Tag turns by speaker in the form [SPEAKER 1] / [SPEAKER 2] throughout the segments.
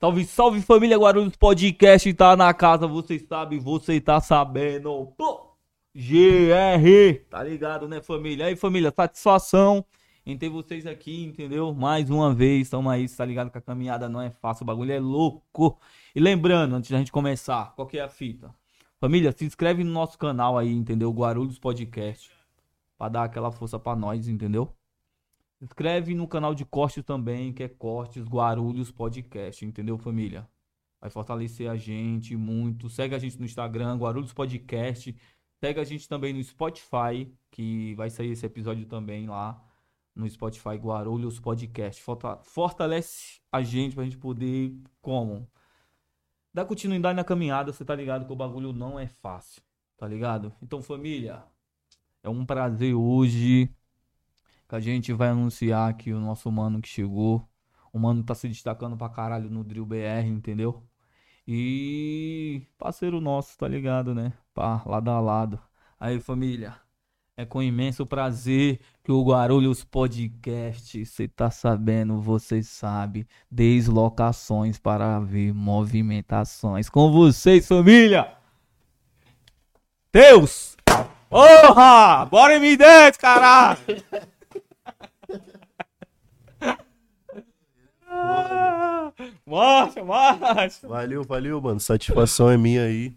[SPEAKER 1] Salve, salve família Guarulhos Podcast tá na casa, vocês sabem, você tá sabendo. Pô, GR, tá ligado, né, família? Aí, família, satisfação em ter vocês aqui, entendeu? Mais uma vez, tamo aí, tá ligado que a caminhada não é fácil, o bagulho é louco. E lembrando, antes da gente começar, qual que é a fita? Família, se inscreve no nosso canal aí, entendeu? Guarulhos Podcast. Pra dar aquela força pra nós, entendeu? Inscreve no canal de cortes também, que é Cortes Guarulhos Podcast, entendeu, família? Vai fortalecer a gente muito. Segue a gente no Instagram, Guarulhos Podcast. Segue a gente também no Spotify, que vai sair esse episódio também lá no Spotify Guarulhos Podcast. Forta- Fortalece a gente pra gente poder, como? Dar continuidade na caminhada, você tá ligado que o bagulho não é fácil, tá ligado? Então, família, é um prazer hoje a gente vai anunciar aqui o nosso mano que chegou. O mano tá se destacando pra caralho no Drill BR, entendeu? E parceiro nosso, tá ligado, né? Pá, lado a lado. Aí, família, é com imenso prazer que o Guarulhos Podcast, você tá sabendo, vocês sabem, deslocações para ver movimentações. Com vocês, família! Deus! Porra! Bora M10, caralho! Ah, Marcha, marcha!
[SPEAKER 2] Valeu, valeu, mano. Satisfação é minha aí.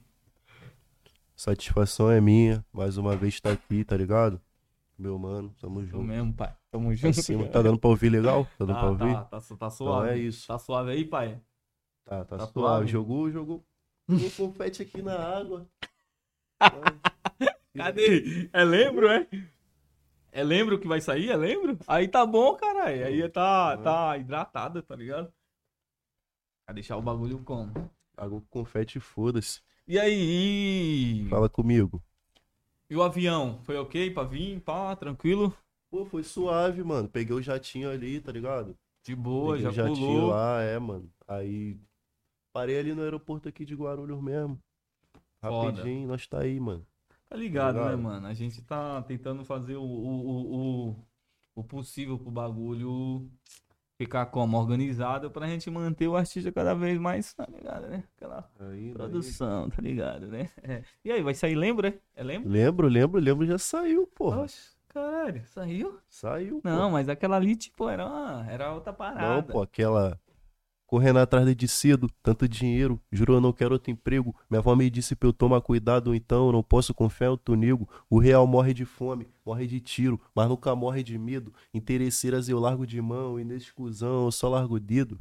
[SPEAKER 2] Satisfação é minha. Mais uma vez tá aqui, tá ligado? Meu mano, tamo junto.
[SPEAKER 1] mesmo, pai. Tamo
[SPEAKER 2] Pra
[SPEAKER 1] junto.
[SPEAKER 2] cima. Tá dando pra ouvir legal? Tá dando pra
[SPEAKER 1] Tá,
[SPEAKER 2] ouvir?
[SPEAKER 1] tá, tá, tá suave.
[SPEAKER 2] é isso.
[SPEAKER 1] Tá suave aí, pai?
[SPEAKER 2] Tá, tá,
[SPEAKER 1] Tá
[SPEAKER 2] suave.
[SPEAKER 1] suave?
[SPEAKER 2] Jogou, jogou. Um confete aqui na água.
[SPEAKER 1] Cadê? É lembro, é? É lembro que vai sair? É lembro? Aí tá bom, caralho. Aí tá, tá hidratada, tá ligado? Vai deixar o bagulho como?
[SPEAKER 2] Água com confete, foda-se.
[SPEAKER 1] E aí? E...
[SPEAKER 2] Fala comigo.
[SPEAKER 1] e o avião? Foi ok pra vir? Pá, tranquilo?
[SPEAKER 2] Pô, foi suave, mano. Peguei o jatinho ali, tá ligado?
[SPEAKER 1] De boa,
[SPEAKER 2] Peguei
[SPEAKER 1] já
[SPEAKER 2] o jatinho
[SPEAKER 1] pulou.
[SPEAKER 2] lá, é, mano. Aí parei ali no aeroporto aqui de Guarulhos mesmo.
[SPEAKER 1] Foda.
[SPEAKER 2] Rapidinho, nós tá aí, mano.
[SPEAKER 1] Tá ligado, né, mano? A gente tá tentando fazer o, o, o, o, possível pro bagulho ficar como? Organizado pra gente manter o artista cada vez mais, tá ligado, né? Aquela
[SPEAKER 2] Aí,
[SPEAKER 1] produção, tá ligado, né? É. E aí, vai sair, lembra? É lembra?
[SPEAKER 2] Lembro, lembro, lembro, já saiu, porra.
[SPEAKER 1] Oxe, caralho, saiu?
[SPEAKER 2] Saiu.
[SPEAKER 1] Não, mas aquela ali, tipo, era, uma, era outra parada.
[SPEAKER 2] Não, pô, aquela. Correndo atrás de cedo, tanto dinheiro, juro eu não quero outro emprego. Minha avó me disse pra eu tomar cuidado, então eu não posso confiar em outro nego. O real morre de fome, morre de tiro, mas nunca morre de medo. Interesseiras eu largo de mão, e nesse cuzão eu só largo o dedo.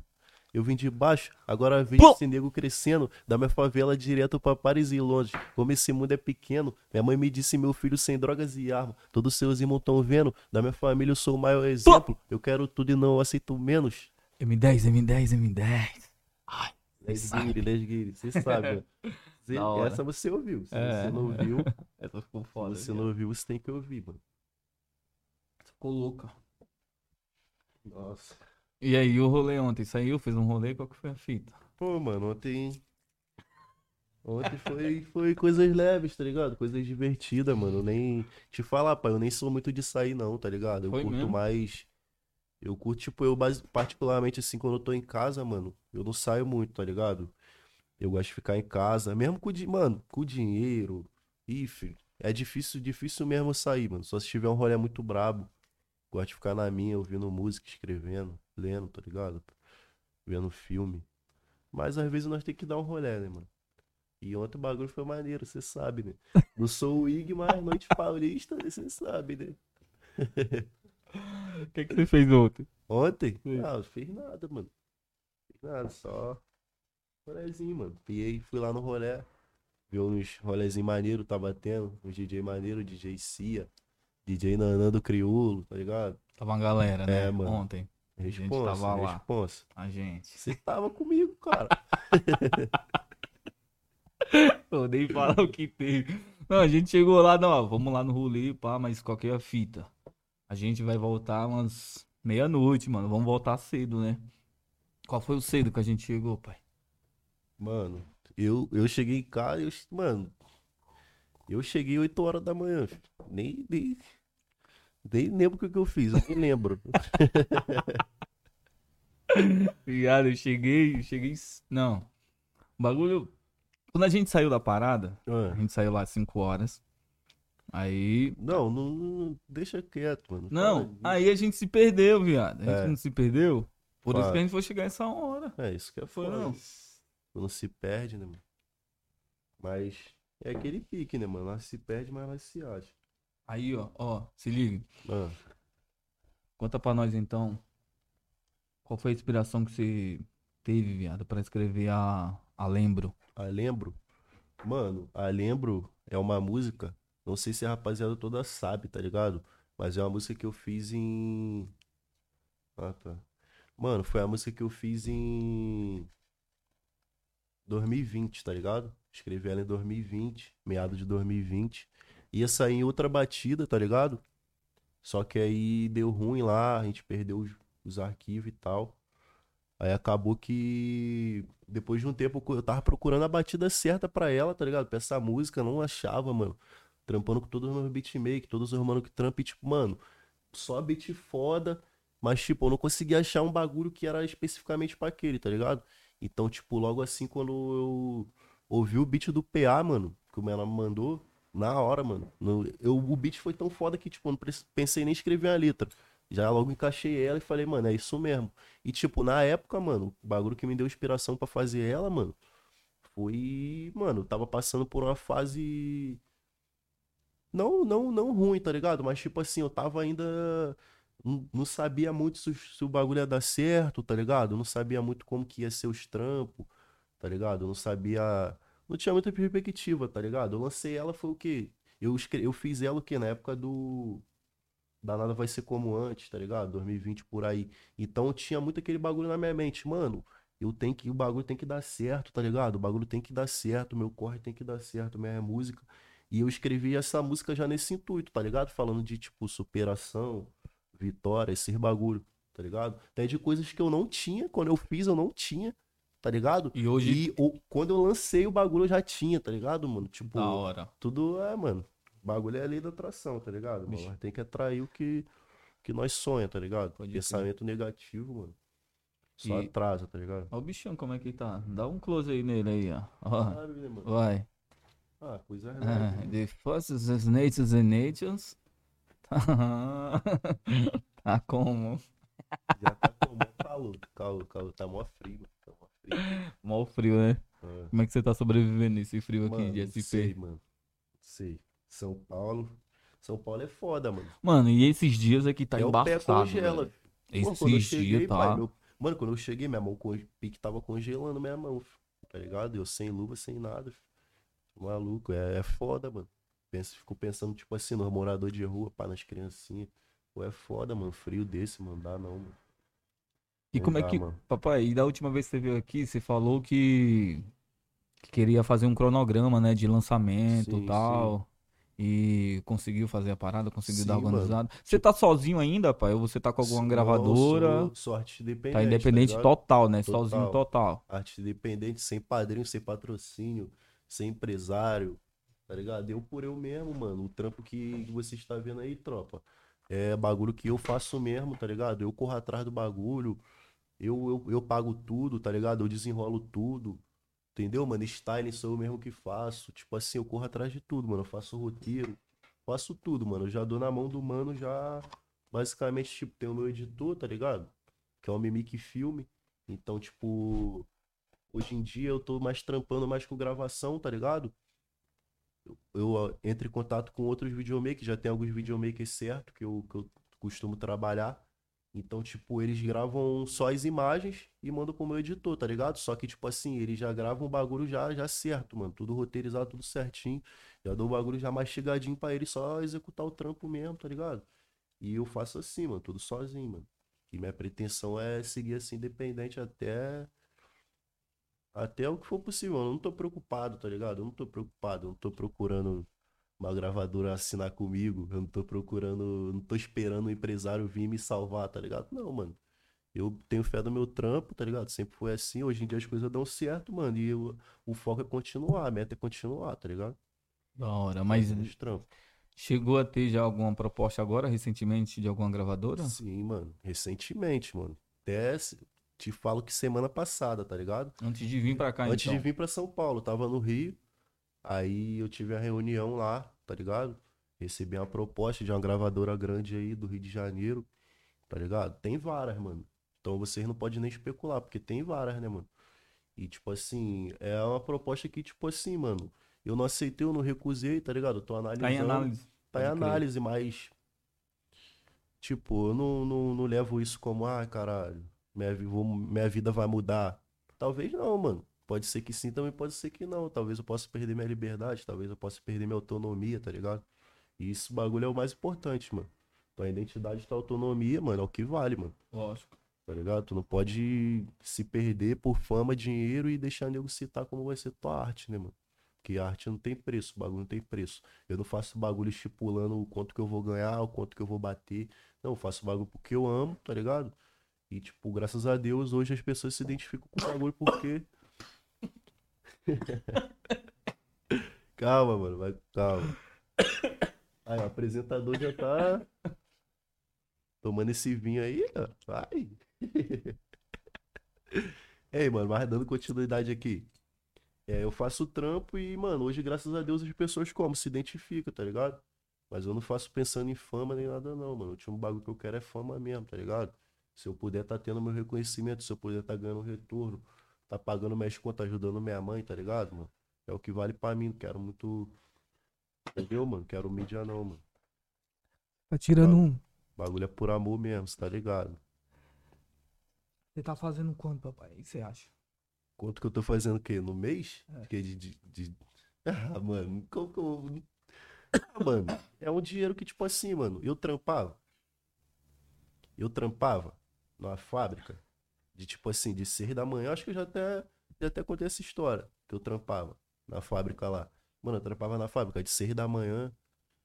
[SPEAKER 2] Eu vim de baixo, agora vejo esse nego crescendo, da minha favela direto pra Paris e Londres. Como esse mundo é pequeno, minha mãe me disse meu filho sem drogas e arma. Todos seus irmãos tão vendo, da minha família eu sou o maior exemplo. Eu quero tudo e não aceito menos.
[SPEAKER 1] M10, M10, M10. Ai,
[SPEAKER 2] get it. Você sabe? Você-. Essa você ouviu. Se
[SPEAKER 1] É.
[SPEAKER 2] você não ouviu,
[SPEAKER 1] essa ficou
[SPEAKER 2] se
[SPEAKER 1] foda.
[SPEAKER 2] você
[SPEAKER 1] viado.
[SPEAKER 2] não ouviu, você tem que ouvir, mano.
[SPEAKER 1] Ficou louca.
[SPEAKER 2] Nossa.
[SPEAKER 1] E aí, o rolê ontem? Saiu? Fez um rolê? Qual que foi a fita?
[SPEAKER 2] Pô, mano, ontem. Ontem foi, foi coisas leves, tá ligado? Coisas divertidas, mano. Eu nem. Te falar, pai, eu nem sou muito de sair, não, tá ligado? Eu
[SPEAKER 1] Foi
[SPEAKER 2] curto
[SPEAKER 1] mesmo?
[SPEAKER 2] mais. Eu curto, tipo, eu particularmente assim, quando eu tô em casa, mano, eu não saio muito, tá ligado? Eu gosto de ficar em casa, mesmo com mano, com dinheiro. Ih, filho, é difícil, difícil mesmo sair, mano. Só se tiver um rolê muito brabo. Gosto de ficar na minha, ouvindo música, escrevendo, lendo, tá ligado? Vendo filme. Mas às vezes nós tem que dar um rolê, né, mano? E ontem o bagulho foi maneiro, você sabe, né? Não sou o Ig, mas noite paulista, você sabe, né?
[SPEAKER 1] O que, que você fez ontem?
[SPEAKER 2] Ontem?
[SPEAKER 1] Sim.
[SPEAKER 2] Ah, não fez nada, mano. Fiz nada, só rolezinho, mano. Piei, fui lá no rolê. Vi uns rolezinhos maneiro, tá batendo. Uns DJ maneiro, DJ Cia, DJ Nanã do Crioulo, tá ligado?
[SPEAKER 1] Tava uma galera, né?
[SPEAKER 2] É, mano.
[SPEAKER 1] Ontem. gente
[SPEAKER 2] Responsa,
[SPEAKER 1] tava lá.
[SPEAKER 2] responsa.
[SPEAKER 1] A gente.
[SPEAKER 2] Você tava comigo, cara.
[SPEAKER 1] Eu nem falar o que teve. Não, a gente chegou lá, não, ó, vamos lá no rolê, pá, mas qualquer a fita. A gente vai voltar umas meia-noite, mano. Vamos voltar cedo, né? Qual foi o cedo que a gente chegou, pai?
[SPEAKER 2] Mano, eu, eu cheguei em casa, eu, mano, eu cheguei 8 horas da manhã, filho. Nem, nem, nem lembro o que que eu fiz, eu nem lembro.
[SPEAKER 1] Viado, eu cheguei, cheguei. Não. O bagulho. Quando a gente saiu da parada, a
[SPEAKER 2] Ah,
[SPEAKER 1] gente saiu lá às 5 horas. Aí.
[SPEAKER 2] Não, não, não- deixa quieto, mano.
[SPEAKER 1] Não, aí a gente se perdeu, viado. A gente
[SPEAKER 2] É.
[SPEAKER 1] não se perdeu. Por isso
[SPEAKER 2] Claro.
[SPEAKER 1] que a gente foi chegar essa hora.
[SPEAKER 2] É, isso que é
[SPEAKER 1] Foi, não?
[SPEAKER 2] Não se perde, né, mano? Mas é aquele pique, né, mano? Nós se perde, mas nós se acha.
[SPEAKER 1] Aí, ó, ó, se liga.
[SPEAKER 2] Ah,
[SPEAKER 1] Conta pra nós então. Qual foi a inspiração que você teve, viado, pra escrever a, a Lembro?
[SPEAKER 2] a Lembro. Mano, a Lembro é uma música. Não sei se a rapaziada toda sabe, tá ligado? Mas é uma música que eu fiz em. Ah, tá. Mano, foi a música que eu fiz em 2020, tá ligado? Escrevi ela em 2020, meado de 2020. Ia sair em outra batida, tá ligado? Só que aí deu ruim lá, a gente perdeu os, os arquivos e tal. Aí acabou que depois de um tempo eu tava procurando a batida certa pra ela, tá ligado? Pra essa música, não achava, mano. Trampando com todos os meus beatmakers, todos os manos que trampam, e tipo, mano, só beat foda, mas tipo, eu não conseguia achar um bagulho que era especificamente pra aquele, tá ligado? Então, tipo, logo assim, quando eu ouvi o beat do PA, mano, que o Mela me mandou, na hora, mano, no- eu, o beat foi tão foda que, tipo, eu não pensei nem em escrever uma letra. Já logo encaixei ela e falei, mano, é isso mesmo. E, tipo, na época, mano, o bagulho que me deu inspiração pra fazer ela, mano, foi. Mano, eu tava passando por uma fase. Não, não, não ruim, tá ligado? Mas, tipo assim, eu tava ainda. Não, sabia muito se, se o bagulho ia dar certo, tá ligado? Não sabia muito como que ia ser os trampos, tá ligado? Não sabia. Não tinha muita perspectiva, tá ligado? Eu lancei ela, foi o quê? Eu, escre... eu fiz ela o quê? Na época do. Da Nada Vai Ser Como Antes, tá ligado? 2020 por aí. Então tinha muito aquele bagulho na minha mente, mano. Eu tenho que, o bagulho tem que dar certo, tá ligado? O bagulho tem que dar certo, meu corre tem que dar certo, minha música. E eu escrevi essa música já nesse intuito, tá ligado? Falando de, tipo, superação, vitória, esses bagulho, tá ligado? Até de coisas que eu não tinha, quando eu fiz eu não tinha, tá ligado?
[SPEAKER 1] E hoje.
[SPEAKER 2] E o- quando eu lancei o bagulho eu já tinha, tá ligado, mano? Tipo,
[SPEAKER 1] Da hora.
[SPEAKER 2] tudo é, mano. O bagulho é a lei da atração, tá ligado? Mano? Tem que atrair o que, que nós sonha, tá ligado?
[SPEAKER 1] Pode.
[SPEAKER 2] Pensamento negativo, mano. Só
[SPEAKER 1] E-
[SPEAKER 2] atrasa, tá ligado?
[SPEAKER 1] Olha o bichão como é que tá. Dá um close aí nele aí, ó. ó.
[SPEAKER 2] Né, mano?
[SPEAKER 1] Vai.
[SPEAKER 2] Ah, coisa
[SPEAKER 1] Ah,
[SPEAKER 2] real.
[SPEAKER 1] the first is natures and natures. Tá, tá como?
[SPEAKER 2] Já tá com mó calor, calor, calor. Tá mó frio. Tá mó frio.
[SPEAKER 1] Mó frio, né?
[SPEAKER 2] Ah,
[SPEAKER 1] Como é que você tá sobrevivendo nesse frio aqui
[SPEAKER 2] mano,
[SPEAKER 1] de
[SPEAKER 2] não
[SPEAKER 1] SP?
[SPEAKER 2] sei, mano. Sei. São Paulo. São Paulo é foda, mano.
[SPEAKER 1] Mano, e esses dias aqui tá
[SPEAKER 2] é o pé
[SPEAKER 1] embaçado,
[SPEAKER 2] congela.
[SPEAKER 1] Esses
[SPEAKER 2] cheguei,
[SPEAKER 1] dias
[SPEAKER 2] pai,
[SPEAKER 1] tá...
[SPEAKER 2] meu- Mano, quando eu cheguei, minha mão, con- pique tava congelando minha mão, tá ligado? Eu sem luva, sem nada, filho. Maluco, é, é foda, mano. Penso, fico pensando, tipo assim, nos moradores de rua, pá, nas criancinhas. Pô, é foda, mano, frio desse, mano, dá não, mano.
[SPEAKER 1] E
[SPEAKER 2] Não
[SPEAKER 1] como é
[SPEAKER 2] dá,
[SPEAKER 1] que...
[SPEAKER 2] mano.
[SPEAKER 1] Papai, e da última vez que você veio aqui, você falou que... que queria fazer um cronograma, né? De lançamento
[SPEAKER 2] Sim,
[SPEAKER 1] e tal. E conseguiu fazer a parada, conseguiu
[SPEAKER 2] Sim,
[SPEAKER 1] dar
[SPEAKER 2] mano.
[SPEAKER 1] organizado. Você tá sozinho ainda, pai? Ou você tá com alguma gravadora?
[SPEAKER 2] Sou, sou artista independente.
[SPEAKER 1] Tá independente
[SPEAKER 2] ligado?
[SPEAKER 1] total, né?
[SPEAKER 2] Total.
[SPEAKER 1] Sozinho total.
[SPEAKER 2] Artista independente, sem padrinho, sem patrocínio, sem empresário, tá ligado? Eu por eu mesmo, mano. O trampo que você está vendo aí, tropa, é bagulho que eu faço mesmo, tá ligado? Eu corro atrás do bagulho, eu, eu, eu pago tudo, tá ligado? Eu desenrolo tudo, entendeu, mano? Styling sou eu mesmo que faço. Tipo assim, eu corro atrás de tudo, mano. Eu faço roteiro, faço tudo, mano. Eu já dou na mão do mano, já. Basicamente, tipo, tem o meu editor, tá ligado? Que é o Mimic Filme. Então, tipo, hoje em dia eu tô mais trampando mais com gravação, tá ligado? Eu, eu, ó, entro em contato com outros videomakers, já tem alguns videomakers certo que eu, que eu costumo trabalhar. Então, tipo, eles gravam só as imagens e mandam pro meu editor, tá ligado? Só que, tipo assim, eles já gravam o bagulho já, já certo, mano. Tudo roteirizado, tudo certinho. Já dou o bagulho já mastigadinho pra ele só executar o trampo mesmo, tá ligado? E eu faço assim, mano, tudo sozinho, mano. E minha pretensão é seguir assim, independente até. Até o que for possível. Eu não tô preocupado, tá ligado? Eu não tô preocupado. Eu não tô procurando uma gravadora assinar comigo. Eu não tô procurando. Não tô esperando um empresário vir me salvar, tá ligado? Não, mano. Eu tenho fé no meu trampo, tá ligado? Sempre foi assim. Hoje em dia as coisas dão certo, mano. E eu- o foco é continuar. A meta é continuar, tá ligado?
[SPEAKER 1] Da hora. Mas chegou a ter já alguma proposta agora, recentemente, de alguma gravadora?
[SPEAKER 2] Sim, mano. Recentemente, mano. Até te falo que semana passada, tá ligado?
[SPEAKER 1] Antes de vir pra cá,
[SPEAKER 2] Antes
[SPEAKER 1] então.
[SPEAKER 2] de vir pra São Paulo, tava no Rio. Aí eu tive a reunião lá, tá ligado? Recebi uma proposta de uma gravadora grande aí do Rio de Janeiro, tá ligado? Tem várias, mano. Então vocês não podem nem especular, porque tem várias, né, mano? E tipo assim, é uma proposta que, tipo assim, mano, eu não aceitei, eu não recusei, tá ligado? Eu tô analisando.
[SPEAKER 1] Tá em análise.
[SPEAKER 2] Tá em análise, mas. Tipo, eu não, não, não levo isso como, ah, caralho, minha, vou- minha vida vai mudar. Talvez não, mano. Pode ser que sim, também pode ser que não. Talvez eu possa perder minha liberdade, talvez eu possa perder minha autonomia, tá ligado? E isso bagulho é o mais importante, mano. Tua identidade, tua autonomia, mano, é o que vale, mano.
[SPEAKER 1] Lógico.
[SPEAKER 2] Tá ligado? Tu não pode se perder por fama, dinheiro e deixar nego citar como vai ser tua arte, né, mano? Porque a arte não tem preço, bagulho não tem preço. Eu não faço bagulho estipulando o quanto que eu vou ganhar, o quanto que eu vou bater. Não, eu faço bagulho porque eu amo, tá ligado? E, tipo, graças a Deus, hoje as pessoas se identificam com o bagulho porque. calma, mano, vai, calma. Aí, o apresentador já tá tomando esse vinho aí, ó. Vai. Ei, mano, mas dando continuidade aqui. É, eu faço trampo e, mano, hoje, graças a Deus, as pessoas como? Se identificam, tá ligado? Mas eu não faço pensando em fama nem nada, não, mano. O último bagulho que eu quero é fama mesmo, tá ligado? Se eu puder tá tendo meu reconhecimento, se eu puder tá ganhando retorno, tá pagando minhas contas, ajudando minha mãe, tá ligado, mano? É o que vale pra mim. Não quero muito. Entendeu, mano? Quero mídia, não, mano.
[SPEAKER 3] Tá tirando um.
[SPEAKER 2] Bagulho é por amor mesmo, cê tá ligado?
[SPEAKER 3] Você tá fazendo quanto, papai? O que você acha?
[SPEAKER 2] Quanto que eu tô fazendo o quê? No mês?
[SPEAKER 3] É.
[SPEAKER 2] Que de, de, de- Ah, mano, como que eu. Ah, mano, é um dinheiro que, tipo assim, mano, eu trampava. Eu trampava numa fábrica de, tipo assim, de seis da manhã. Acho que eu já até, já até contei essa história. Que eu trampava na fábrica lá. Mano, eu trampava na fábrica de seis da manhã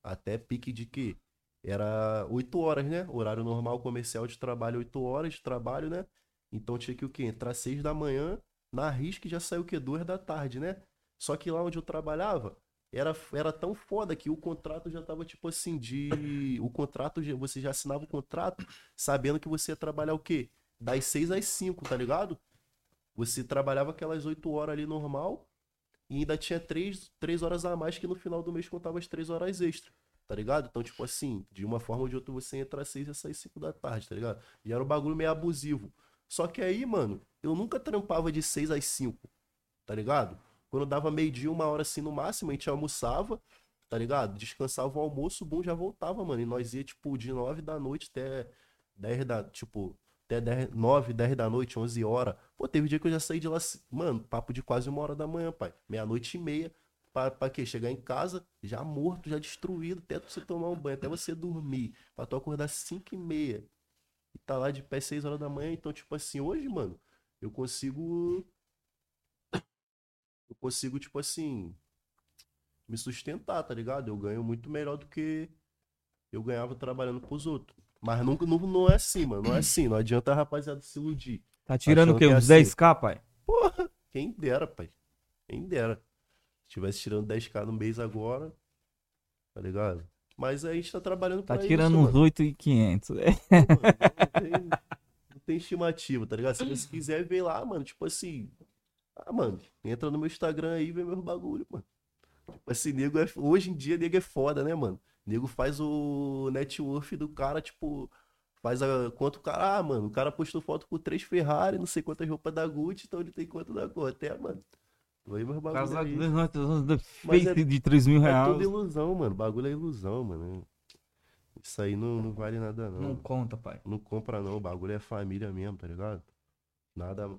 [SPEAKER 2] até pique de quê? Era oito horas, né? Horário normal comercial de trabalho, oito horas de trabalho, né? Então tinha que o quê? Entrar seis da manhã, na risca já saiu o quê? Duas da tarde, né? Só que lá onde eu trabalhava, era, era tão foda que o contrato já tava tipo assim, de. O contrato, você já assinava o contrato sabendo que você ia trabalhar o quê? Das seis às cinco, tá ligado? Você trabalhava aquelas oito horas ali normal e ainda tinha três, três horas a mais que no final do mês contava as três horas extra, tá ligado? Então, tipo assim, de uma forma ou de outra você entra às seis e sai cinco da tarde, tá ligado? E era um bagulho meio abusivo. Só que aí, mano, eu nunca trampava de 6 às 5, tá ligado? Quando dava meio-dia, uma hora assim no máximo, a gente almoçava, tá ligado? Descansava o almoço, o boom já voltava, mano. E nós ia, tipo, de 9 da noite até 10 da, tipo, até 10, 9, 10 da noite, 11 horas. Pô, teve dia que eu já saí de lá, mano, papo de quase uma hora da manhã, pai. Meia-noite e meia. Pra, pra quê? Chegar em casa, já morto, já destruído, até você tomar um banho, até você dormir. Pra tu acordar 5 e meia e tá lá de pé 6 horas da manhã. Então, tipo assim, hoje, mano, eu consigo. Eu consigo, tipo assim, me sustentar, tá ligado? Eu ganho muito melhor do que eu ganhava trabalhando pros outros. Mas nunca, não, não é assim, mano. Não é assim. Não adianta a rapaziada se iludir.
[SPEAKER 1] Tá tirando o quê?
[SPEAKER 2] que é
[SPEAKER 1] Uns
[SPEAKER 2] assim.
[SPEAKER 1] 10k, pai?
[SPEAKER 2] Porra, quem dera, pai. Quem dera. Se tivesse tirando 10k no mês agora, tá ligado? Mas a gente tá trabalhando
[SPEAKER 1] Tá
[SPEAKER 2] pra
[SPEAKER 1] tirando
[SPEAKER 2] isso,
[SPEAKER 1] uns
[SPEAKER 2] mano.
[SPEAKER 1] 8,500. É.
[SPEAKER 2] Mano, não, tem, não tem estimativa, tá ligado? Se você quiser ver lá, mano, tipo assim. Ah, mano, entra no meu Instagram aí e vê meus bagulho, mano. Tipo assim, nego é, hoje em dia, nego é foda, né, mano? Nego faz o network do cara, tipo. Faz a. Quanto o cara. Ah, mano, o cara postou foto com três Ferrari, não sei quantas roupas da Gucci, então ele tem quanto da cor. Até, mano. Vê meus bagulho
[SPEAKER 1] Casado
[SPEAKER 2] aí.
[SPEAKER 1] face
[SPEAKER 2] é-
[SPEAKER 1] de 3 mil
[SPEAKER 2] É
[SPEAKER 1] reais.
[SPEAKER 2] tudo ilusão, mano. Bagulho é ilusão, mano. Isso aí não, não vale nada, não.
[SPEAKER 1] Não conta, pai.
[SPEAKER 2] Não compra não, o bagulho é família mesmo, tá ligado? Nada,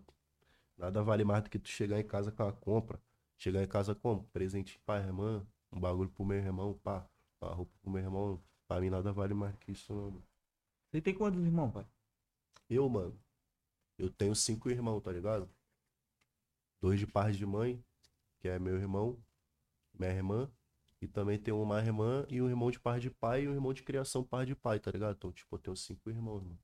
[SPEAKER 2] nada vale mais do que tu chegar em casa com a compra. Chegar em casa com presente pra irmã, um bagulho pro meu irmão, pá, uma roupa pro meu irmão. Pra mim nada vale mais que isso não, mano.
[SPEAKER 1] Você tem quantos irmãos, pai?
[SPEAKER 2] Eu, mano, eu tenho cinco irmãos, tá ligado? Dois de par de mãe, que é meu irmão, minha irmã, e também tenho uma irmã e um irmão de par de pai e um irmão de criação par de pai, tá ligado? Então, tipo, eu tenho cinco irmãos, mano.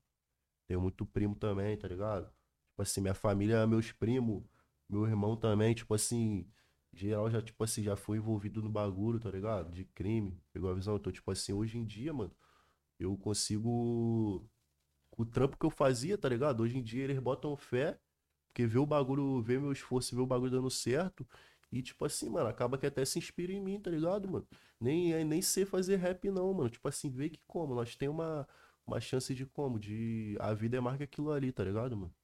[SPEAKER 2] Tenho muito primo também, tá ligado? Tipo assim, minha família, meus primos, meu irmão também, tipo assim, geral já, tipo assim, já foi envolvido no bagulho, tá ligado? De crime, pegou a visão? Então, tipo assim, hoje em dia, mano, eu consigo o trampo que eu fazia, tá ligado? Hoje em dia eles botam fé, porque vê o bagulho, vê meu esforço, vê o bagulho dando certo. E, tipo assim, mano, acaba que até se inspira em mim, tá ligado, mano? Nem, é, nem sei fazer rap, não, mano. Tipo assim, vê que como, nós tem uma, uma chance de como? De. A vida é mais que aquilo ali, tá ligado, mano?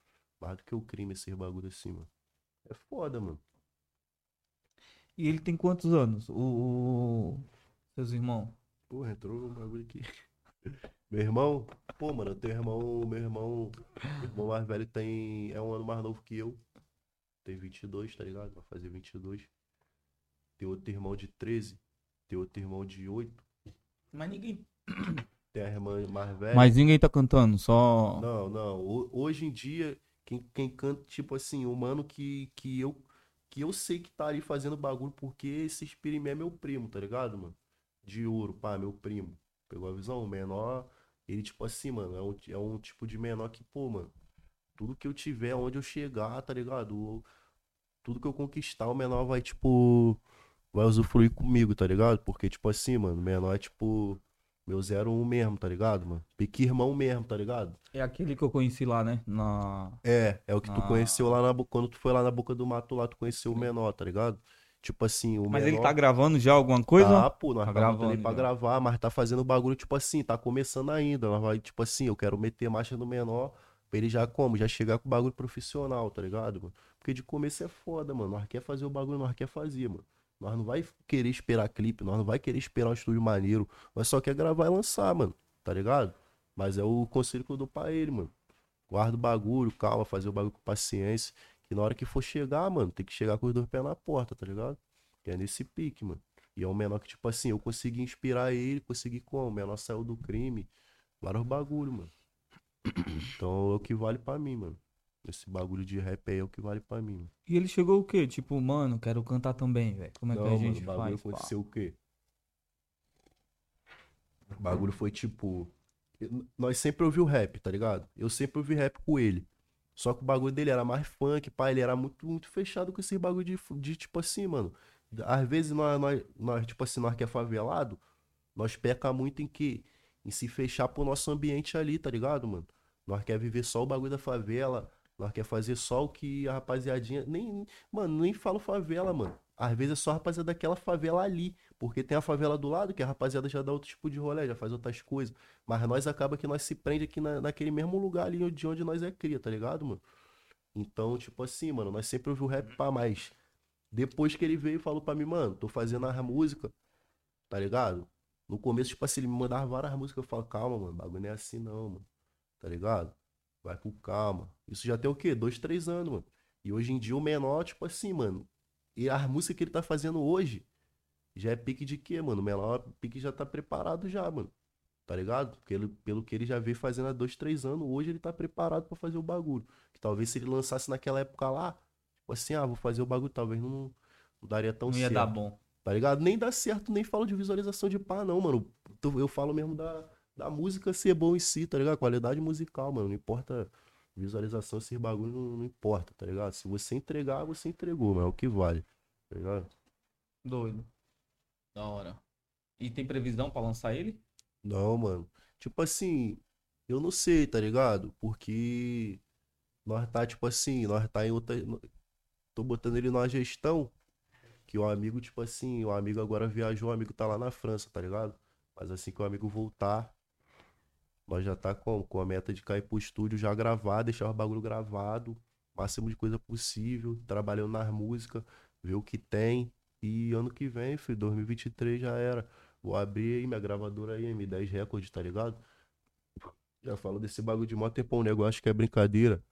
[SPEAKER 2] Do que o crime, esses bagulho assim, mano. É foda, mano.
[SPEAKER 1] E ele tem quantos anos? O. o- Seus irmãos?
[SPEAKER 2] Porra, entrou um bagulho aqui. Meu irmão, pô, mano, eu tenho irmão, meu irmão, meu irmão mais velho tem, é um ano mais novo que eu. Tem 22, tá ligado? Vai fazer 22. Tem outro irmão de 13, tem outro irmão de 8,
[SPEAKER 1] Mas ninguém.
[SPEAKER 2] tem a irmã mais velha.
[SPEAKER 1] Mas ninguém tá cantando, só.
[SPEAKER 2] Não, não, ho- hoje em dia, quem, quem canta, tipo assim, o mano que, que eu que eu sei que tá ali fazendo bagulho porque esse mim é meu primo, tá ligado, mano? De ouro, pá, meu primo. Pegou a visão? O menor, ele, tipo assim, mano, é um, é um tipo de menor que, pô, mano, tudo que eu tiver, onde eu chegar, tá ligado? Tudo que eu conquistar, o menor vai, tipo, vai usufruir comigo, tá ligado? Porque, tipo assim, mano, o menor é, tipo, meu 01 mesmo, tá ligado, mano? Pique irmão mesmo, tá ligado?
[SPEAKER 1] É aquele que eu conheci lá, né? Na.
[SPEAKER 2] É, é o que tu
[SPEAKER 1] Ah.
[SPEAKER 2] conheceu lá na quando tu foi lá na boca do mato lá, tu conheceu o menor, tá ligado? Tipo assim, o
[SPEAKER 1] Mas
[SPEAKER 2] menor
[SPEAKER 1] ele tá gravando já alguma coisa?
[SPEAKER 2] Tá, pô, nós
[SPEAKER 1] Tá
[SPEAKER 2] gravando ali pra
[SPEAKER 1] já.
[SPEAKER 2] gravar, mas tá fazendo bagulho, tipo assim, tá começando ainda. Nós vai, tipo assim, eu quero meter marcha no menor pra ele já como? Já chegar com o bagulho profissional, tá ligado, mano? Porque de começo é foda, mano. Nós quer fazer o bagulho, nós quer fazer, mano. Nós não vai querer esperar clipe, nós não vai querer esperar um estúdio maneiro. Nós só quer gravar e lançar, mano. Tá ligado? Mas é o conselho que eu dou pra ele, mano. Guarda o bagulho, calma, fazer o bagulho com paciência. Que na hora que for chegar, mano, tem que chegar com os dois pés na porta, tá ligado? Que é nesse pique, mano. E é um menor que, tipo assim, eu consegui inspirar ele, consegui como? O menor saiu do crime. Vários bagulho, mano. Então é o que vale pra mim, mano. Esse bagulho de rap aí é o que vale pra mim, mano.
[SPEAKER 1] E ele chegou o quê? Tipo, mano, quero cantar também, velho. Como é que
[SPEAKER 2] Não,
[SPEAKER 1] a
[SPEAKER 2] mano,
[SPEAKER 1] gente
[SPEAKER 2] o bagulho
[SPEAKER 1] faz? pá?
[SPEAKER 2] aconteceu o quê? O bagulho foi tipo. Nós sempre ouviu rap, tá ligado? Eu sempre ouvi rap com ele. Só que o bagulho dele era mais funk, pai. Ele era muito, muito fechado com esse bagulho de, de tipo assim, mano. Às vezes nós, nós, nós, tipo assim, nós que é favelado, nós peca muito em que? Em se fechar pro nosso ambiente ali, tá ligado, mano? Nós quer viver só o bagulho da favela, nós quer fazer só o que a rapaziadinha. Nem, mano, nem falo favela, mano. Às vezes é só a rapaziada daquela favela ali. Porque tem a favela do lado, que a rapaziada já dá outro tipo de rolê, já faz outras coisas. Mas nós acaba que nós se prende aqui na, naquele mesmo lugar ali de onde nós é cria, tá ligado, mano? Então, tipo assim, mano, nós sempre ouvimos rap pra mais. Depois que ele veio e falou pra mim, mano, tô fazendo a música, tá ligado? No começo, tipo assim, ele me mandava várias músicas, eu falo, calma, mano, bagulho não é assim não, mano. Tá ligado? Vai com calma. Isso já tem o quê? Dois, três anos, mano. E hoje em dia o menor, tipo assim, mano. E a música que ele tá fazendo hoje já é pique de quê, mano? O menor pique já tá preparado já, mano. Tá ligado? Porque ele, pelo que ele já veio fazendo há dois, três anos, hoje ele tá preparado pra fazer o bagulho. Que talvez se ele lançasse naquela época lá, tipo assim, ah, vou fazer o bagulho, talvez não, não daria tão
[SPEAKER 1] Não ia
[SPEAKER 2] certo.
[SPEAKER 1] dar bom.
[SPEAKER 2] Tá ligado? Nem dá certo, nem falo de visualização de pá, não, mano. Eu falo mesmo da, da música ser bom em si, tá ligado? Qualidade musical, mano. Não importa visualização, esses bagulho não, não importa, tá ligado? Se você entregar, você entregou, mas é o que vale, tá ligado?
[SPEAKER 1] Doido. Da hora. E tem previsão pra lançar ele?
[SPEAKER 2] Não, mano. Tipo assim, eu não sei, tá ligado? Porque nós tá, tipo assim, nós tá em outra. Tô botando ele numa gestão que o amigo, tipo assim, o amigo agora viajou, o amigo tá lá na França, tá ligado? Mas assim que o amigo voltar, nós já tá com, com a meta de cair pro estúdio já gravar, deixar o bagulho gravado, máximo de coisa possível, trabalhando nas músicas, ver o que tem. E ano que vem, filho, 2023 já era. Vou abrir aí minha gravadora aí, M10 Records, tá ligado? Já falo desse bagulho de mó tempão, nego. Acho que é brincadeira.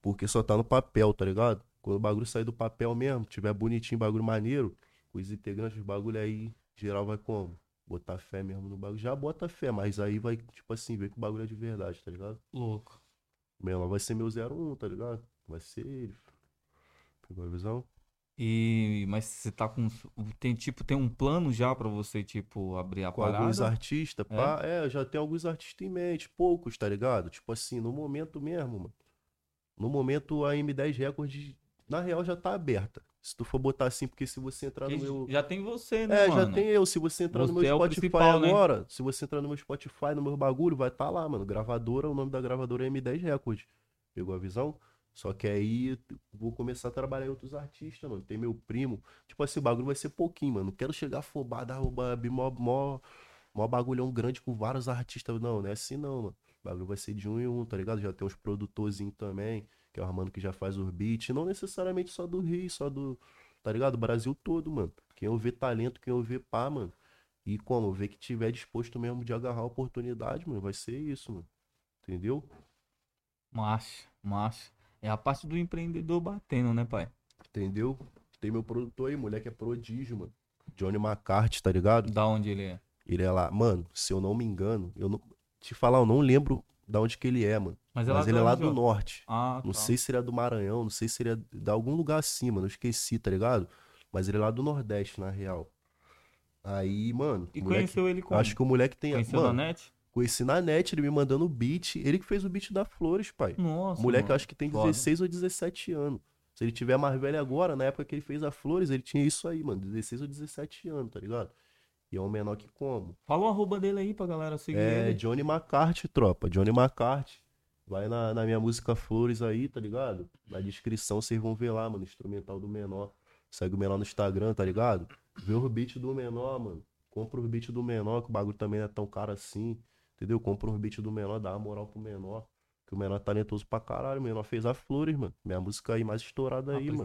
[SPEAKER 2] Porque só tá no papel, tá ligado? Quando o bagulho sair do papel mesmo, tiver bonitinho, bagulho maneiro, os integrantes do bagulho aí, geral vai como? Botar fé mesmo no bagulho. Já bota fé, mas aí vai, tipo assim, ver que o bagulho é de verdade, tá ligado?
[SPEAKER 1] Louco.
[SPEAKER 2] Menor vai ser meu 01, tá ligado? Vai ser ele. Pegou a visão?
[SPEAKER 1] E mas você tá com tem tipo tem um plano já pra você tipo abrir a
[SPEAKER 2] com alguns
[SPEAKER 1] parada?
[SPEAKER 2] artistas, pá. É, já tenho alguns artistas em mente, poucos, tá ligado? Tipo assim, no momento mesmo, mano. No momento a M10 Records, na real, já tá aberta. Se tu for botar assim, porque se você entrar no meu.
[SPEAKER 1] Já tem você, né,
[SPEAKER 2] É,
[SPEAKER 1] mano?
[SPEAKER 2] já tem eu. Se você entrar no
[SPEAKER 1] Você
[SPEAKER 2] meu
[SPEAKER 1] é
[SPEAKER 2] Spotify
[SPEAKER 1] né?
[SPEAKER 2] agora, se você entrar no meu Spotify, no meu bagulho, vai estar lá, mano. Gravadora, o nome da gravadora é M10 Records. Pegou a visão? Só que aí eu vou começar a trabalhar em outros artistas, mano. Tem meu primo. Tipo assim, o bagulho vai ser pouquinho, mano. Não quero chegar afobado, abrir mó, mó, mó bagulhão grande com vários artistas. Não, não é assim não, mano. O bagulho vai ser de um em um, tá ligado? Já tem uns produtorzinhos também, que é o Armando que já faz os beats. Não necessariamente só do Rio, só do. Tá ligado? O Brasil todo, mano. Quem eu ver talento, quem eu ver pá, mano. E como? Ver que tiver disposto mesmo de agarrar a oportunidade, mano. Vai ser isso, mano. Entendeu?
[SPEAKER 1] Macho, macho. É a parte do empreendedor batendo, né, pai?
[SPEAKER 2] Entendeu? Tem meu produtor aí, moleque é prodígio, mano. Johnny McCarthy, tá ligado?
[SPEAKER 1] Da onde ele é.
[SPEAKER 2] Ele é lá. Mano, se eu não me engano, eu não. Te falar, eu não lembro da onde que ele é, mano.
[SPEAKER 1] Mas,
[SPEAKER 2] Mas,
[SPEAKER 1] é
[SPEAKER 2] ele é lá do norte.
[SPEAKER 1] Ah,
[SPEAKER 2] Não
[SPEAKER 1] tá.
[SPEAKER 2] sei se ele é do Maranhão, não sei se ele é de algum lugar assim, mano. Eu esqueci, tá ligado? Mas ele é lá do Nordeste, na real. Aí, mano.
[SPEAKER 1] E
[SPEAKER 2] moleque,
[SPEAKER 1] conheceu ele como?
[SPEAKER 2] acho que o moleque tem.
[SPEAKER 1] Conheceu
[SPEAKER 2] mano,
[SPEAKER 1] na net?
[SPEAKER 2] conheci na net, ele me mandando o beat. Ele que fez o beat da Flores, pai.
[SPEAKER 1] Nossa,
[SPEAKER 2] moleque,
[SPEAKER 1] mano.
[SPEAKER 2] acho que tem
[SPEAKER 1] foda.
[SPEAKER 2] 16 ou 17 anos. Se ele tiver mais velho agora, na época que ele fez a Flores, ele tinha isso aí, mano. 16 ou 17 anos, tá ligado? E é um menor que como?
[SPEAKER 1] Fala o arroba dele aí pra galera seguir
[SPEAKER 2] É
[SPEAKER 1] ele.
[SPEAKER 2] Johnny McCarthy, tropa. Johnny McCarthy. Vai na, na minha música Flores aí, tá ligado? Na descrição vocês vão ver lá, mano. Instrumental do menor. Segue o menor no Instagram, tá ligado? Vê o beat do menor, mano. Compra o beat do menor, que o bagulho também não é tão caro assim. Entendeu? Compra um beat do menor, dá uma moral pro menor. Que o menor é talentoso pra caralho. O menor fez a Flores, mano. Minha música aí mais estourada
[SPEAKER 1] A
[SPEAKER 2] aí, mano.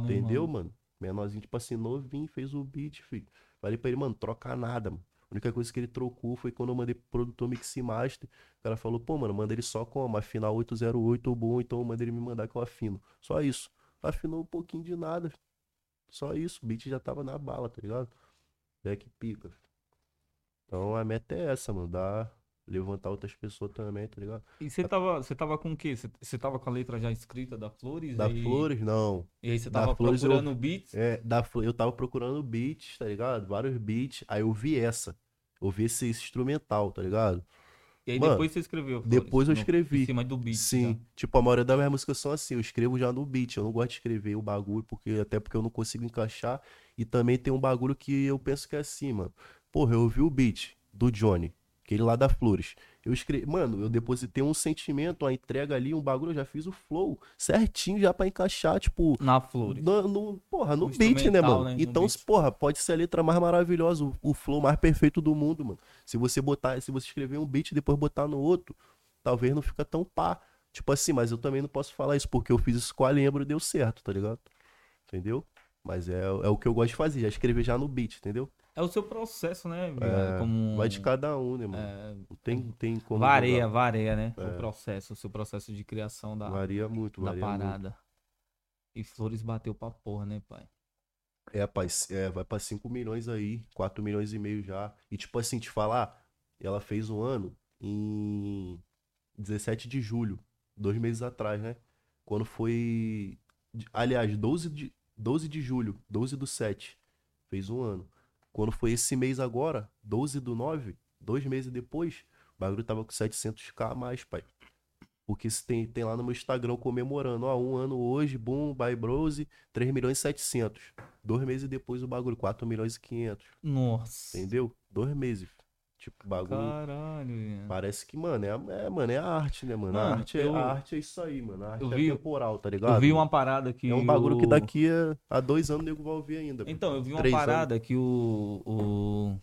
[SPEAKER 1] né,
[SPEAKER 2] Entendeu,
[SPEAKER 1] mano?
[SPEAKER 2] mano? Menorzinho, tipo assim, novinho, fez o beat, filho. Falei pra ele, mano, troca nada, mano. A única coisa que ele trocou foi quando eu mandei pro produtor Mix Master. O cara falou, pô, mano, manda ele só como? Afinar 808 ou bom, então manda ele me mandar que eu afino. Só isso. Afinou um pouquinho de nada. Só isso. O beat já tava na bala, tá ligado? Back pica. filho. Então a meta é essa, mano. Dar, levantar outras pessoas também, tá ligado?
[SPEAKER 1] E você tava, você tava com o quê? Você- tava com a letra já escrita da Flores?
[SPEAKER 2] Da
[SPEAKER 1] e...
[SPEAKER 2] Flores, não.
[SPEAKER 1] E aí você
[SPEAKER 2] Da
[SPEAKER 1] tava
[SPEAKER 2] eu-
[SPEAKER 1] procurando beats?
[SPEAKER 2] É, da, eu tava procurando beats, tá ligado? Vários beats. Aí eu vi essa. Eu vi esse, esse instrumental, tá ligado?
[SPEAKER 1] E aí
[SPEAKER 2] Mano,
[SPEAKER 1] depois você escreveu? Flores,
[SPEAKER 2] depois eu escrevi.
[SPEAKER 1] Em cima do beat.
[SPEAKER 2] Sim.
[SPEAKER 1] já.
[SPEAKER 2] Tipo, a maioria das minhas músicas são assim. Eu escrevo já no beat. Eu não gosto de escrever o bagulho, porque até porque eu não consigo encaixar. E também tem um bagulho que eu penso que é assim, mano. Porra, eu ouvi o beat do Johnny, aquele lá da Flores. Eu escrevi, mano, eu depositei um sentimento, uma entrega ali, um bagulho, eu já fiz o flow certinho já pra encaixar, tipo,
[SPEAKER 1] Na Flores.
[SPEAKER 2] no, no- porra, no
[SPEAKER 1] No
[SPEAKER 2] beat, né, mano?
[SPEAKER 1] né,
[SPEAKER 2] Então,
[SPEAKER 1] beat.
[SPEAKER 2] porra, pode ser a letra mais maravilhosa, o, o flow mais perfeito do mundo, mano. Se você botar, se você escrever um beat e depois botar no outro, talvez não fica tão pá. Tipo assim, mas eu também não posso falar isso, porque eu fiz isso com a Lembro e deu certo, tá ligado? Entendeu? Mas é, é o que eu gosto de fazer, já escrever já no beat, entendeu?
[SPEAKER 1] É o seu processo, né?
[SPEAKER 2] É,
[SPEAKER 1] como...
[SPEAKER 2] Vai de cada um, né, mano?
[SPEAKER 1] é,
[SPEAKER 2] Não tem, tem como.
[SPEAKER 1] varia,
[SPEAKER 2] jogar.
[SPEAKER 1] varia, né?
[SPEAKER 2] É.
[SPEAKER 1] O processo, o seu processo de criação da,
[SPEAKER 2] Varia muito,
[SPEAKER 1] da
[SPEAKER 2] varia muito.
[SPEAKER 1] parada. E Flores bateu pra porra, né, pai?
[SPEAKER 2] É, pai, é, vai pra 5 milhões aí, 4 milhões e meio já. E tipo assim, te falar, ela fez um ano em 17 de julho, dois meses atrás, né? Quando foi. Aliás, 12 de, 12 de julho, 12 do 7, fez um ano. Quando foi esse mês agora, 12 do 9, dois meses depois, o bagulho tava com 700k a mais, pai. Porque tem, tem lá no meu Instagram comemorando, ó, um ano hoje, boom, by Brose, 3 milhões e 700. Dois meses depois o bagulho, 4 milhões e 500.
[SPEAKER 1] Nossa.
[SPEAKER 2] Entendeu? Dois meses. Tipo, bagulho.
[SPEAKER 1] Caralho.
[SPEAKER 2] Parece que, mano, é, a- é, mano, é a arte, né, mano?
[SPEAKER 1] Mano,
[SPEAKER 2] a, arte é,
[SPEAKER 1] eu-
[SPEAKER 2] a arte é isso aí, mano. A arte
[SPEAKER 1] eu
[SPEAKER 2] é
[SPEAKER 1] vi-
[SPEAKER 2] temporal, tá ligado?
[SPEAKER 1] Eu vi uma parada que.
[SPEAKER 2] É um bagulho que
[SPEAKER 1] o-
[SPEAKER 2] daqui a, a dois anos o nego vai ouvir ainda.
[SPEAKER 1] Então, eu vi uma
[SPEAKER 2] Três anos.
[SPEAKER 1] parada que o, o,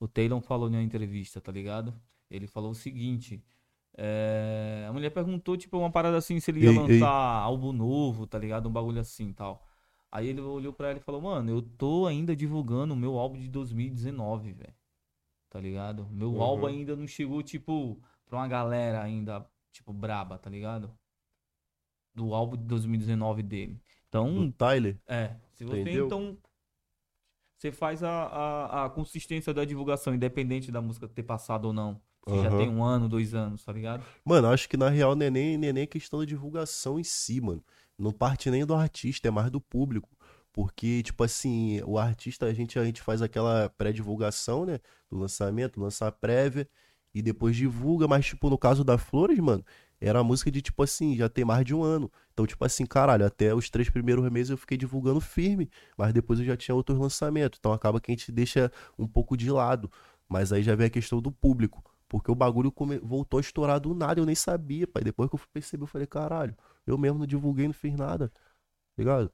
[SPEAKER 1] o Taylor falou em uma entrevista, tá ligado? Ele falou o seguinte. é, a mulher perguntou, tipo, uma parada assim, se ele ia
[SPEAKER 2] Ei,
[SPEAKER 1] lançar
[SPEAKER 2] ei.
[SPEAKER 1] álbum novo, tá ligado? Um bagulho assim tal. Aí ele olhou pra ela e falou, mano, eu tô ainda divulgando o meu álbum de 2019, velho. Tá ligado? Meu
[SPEAKER 2] Uhum.
[SPEAKER 1] álbum ainda não chegou, tipo, pra uma galera ainda, tipo, braba, tá ligado? Do álbum de 2019 dele. Então,
[SPEAKER 2] Do Tyler.
[SPEAKER 1] é, se você
[SPEAKER 2] Entendeu?
[SPEAKER 1] então você faz a, a, a consistência da divulgação, independente da música ter passado ou não. Se já
[SPEAKER 2] Aham.
[SPEAKER 1] tem um ano, dois anos, tá ligado?
[SPEAKER 2] Mano, acho que na real não é nem, nem, nem questão da divulgação em si, mano. Não parte nem do artista, é mais do público. Porque, tipo assim, o artista, a gente, a gente faz aquela pré-divulgação, né? Do lançamento, lança a prévia e depois divulga. Mas, tipo, no caso da Flores, mano, era música de, tipo assim, já tem mais de um ano. Então, tipo assim, caralho, até os três primeiros meses eu fiquei divulgando firme, mas depois eu já tinha outros lançamentos. Então acaba que a gente deixa um pouco de lado. Mas aí já vem a questão do público. Porque o bagulho come- voltou a estourar do nada, eu nem sabia, pai. Depois que eu fui perceber, eu falei, caralho, eu mesmo não divulguei, não fiz nada. Tá Ligado?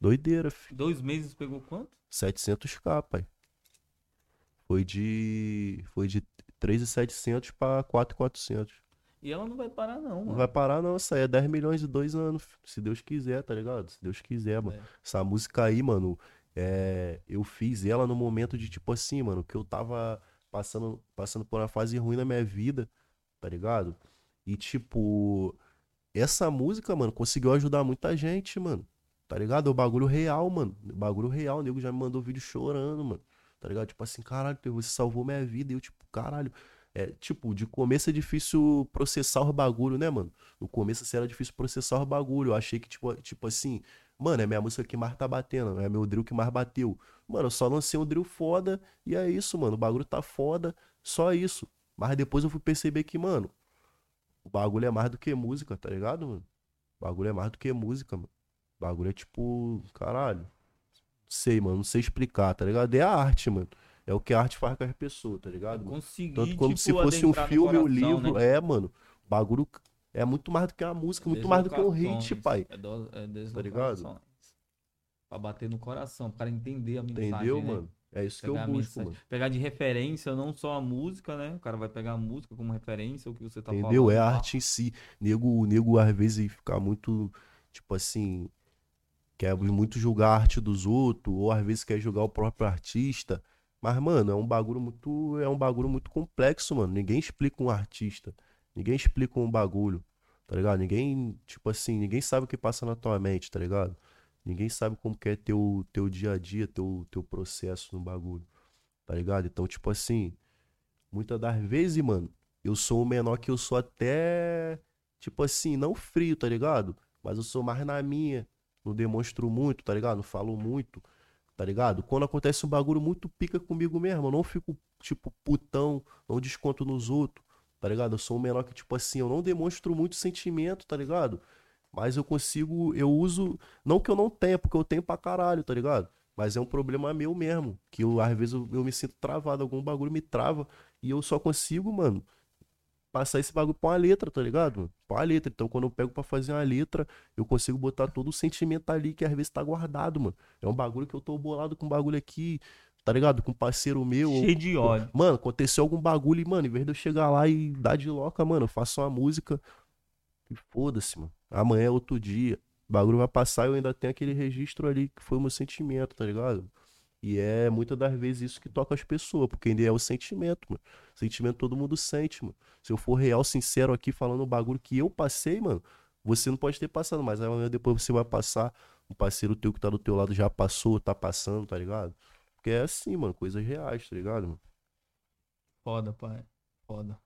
[SPEAKER 2] Doideira, filho.
[SPEAKER 1] Dois meses pegou quanto?
[SPEAKER 2] 700k, pai. Foi de. Foi de 3,700 pra 4,400.
[SPEAKER 1] E ela não vai parar, não,
[SPEAKER 2] Não
[SPEAKER 1] mano.
[SPEAKER 2] vai parar, não. Isso aí é 10 milhões em dois anos. Se Deus quiser, tá ligado? Se Deus quiser, mano.
[SPEAKER 1] É.
[SPEAKER 2] Essa música aí, mano, é... eu fiz ela no momento de, tipo assim, mano, que eu tava passando, passando por uma fase ruim na minha vida, tá ligado? E, tipo, essa música, mano, conseguiu ajudar muita gente, mano. Tá ligado? O bagulho real, mano. O bagulho real. O nego já me mandou vídeo chorando, mano. Tá ligado? Tipo assim, caralho, você salvou minha vida. E eu, tipo, caralho. É, tipo, de começo é difícil processar o bagulho, né, mano? No começo assim, era difícil processar o bagulho. Eu achei que, tipo, tipo assim, mano, é minha música que mais tá batendo, é meu drill que mais bateu. Mano, eu só lancei um drill foda e é isso, mano. O bagulho tá foda, só isso. Mas depois eu fui perceber que, mano, o bagulho é mais do que música, tá ligado, mano? O bagulho é mais do que música, mano. Bagulho é tipo, caralho. Sei, mano, não sei explicar, tá ligado? É a arte, mano. É o que a arte faz com as pessoas, tá ligado? mano?
[SPEAKER 1] Consegui,
[SPEAKER 2] Tanto como
[SPEAKER 1] tipo,
[SPEAKER 2] se fosse um filme, um
[SPEAKER 1] coração,
[SPEAKER 2] livro.
[SPEAKER 1] né?
[SPEAKER 2] É, mano. O bagulho é muito mais do que uma música, muito mais do que um hit, pai.
[SPEAKER 1] É, do, é
[SPEAKER 2] Tá ligado?
[SPEAKER 1] Pra bater no coração, pra entender a mensagem,
[SPEAKER 2] Entendeu,
[SPEAKER 1] né?
[SPEAKER 2] mano? É isso que
[SPEAKER 1] Pegar
[SPEAKER 2] eu
[SPEAKER 1] a
[SPEAKER 2] busco,
[SPEAKER 1] mensagem.
[SPEAKER 2] mano.
[SPEAKER 1] Pegar de referência, não só a música, né? O cara vai pegar a música como referência, o que você tá
[SPEAKER 2] Entendeu?
[SPEAKER 1] falando.
[SPEAKER 2] É a arte em si. Nego, nego às vezes fica muito, tipo assim, quer muito julgar a arte dos outros, ou às vezes quer julgar o próprio artista. Mas, mano, é um bagulho muito, é um bagulho muito complexo, mano. Ninguém explica um artista. Ninguém explica um bagulho, tá ligado? Ninguém, tipo assim, ninguém sabe o que passa na tua mente, tá ligado? Ninguém sabe como que é teu, teu dia a dia, teu, teu processo no bagulho, tá ligado? Então, tipo assim, muitas das vezes, mano, eu sou o menor que eu sou até, tipo assim, não frio, tá ligado? Mas eu sou mais na minha, não demonstro muito, tá ligado? Não falo muito, tá ligado? Quando acontece um bagulho muito pica comigo mesmo, eu não fico, tipo, putão, não desconto nos outros, tá ligado? Eu sou um menor que, tipo assim, eu não demonstro muito sentimento, tá ligado? Mas eu consigo, eu uso, não que eu não tenha, porque eu tenho pra caralho, tá ligado? Mas é um problema meu mesmo, que eu, às vezes eu, eu me sinto travado, algum bagulho me trava, e eu só consigo, mano, passar esse bagulho pra uma letra, tá ligado? Pra uma letra. Então, quando eu pego pra fazer uma letra, eu consigo botar todo o sentimento ali que às vezes tá guardado, mano. É um bagulho que eu tô bolado com um bagulho aqui, tá ligado? Com um parceiro meu. ou-
[SPEAKER 1] Cheio de ódio.
[SPEAKER 2] Mano, aconteceu algum bagulho e, mano, em vez de eu chegar lá e dar de loca, mano, eu faço uma música e foda-se, mano. Amanhã é outro dia. O bagulho vai passar e eu ainda tenho aquele registro ali que foi o meu sentimento, tá ligado? E é muitas das vezes isso que toca as pessoas, porque ainda é o sentimento, mano. Sentimento todo mundo sente, mano. Se eu for real, sincero aqui, falando o bagulho que eu passei, mano, você não pode ter passado, mas amanhã depois você vai passar. Um parceiro teu que tá do teu lado já passou, tá passando, tá ligado? Porque é assim, mano, coisas reais, tá ligado, mano?
[SPEAKER 1] Foda, pai. Foda.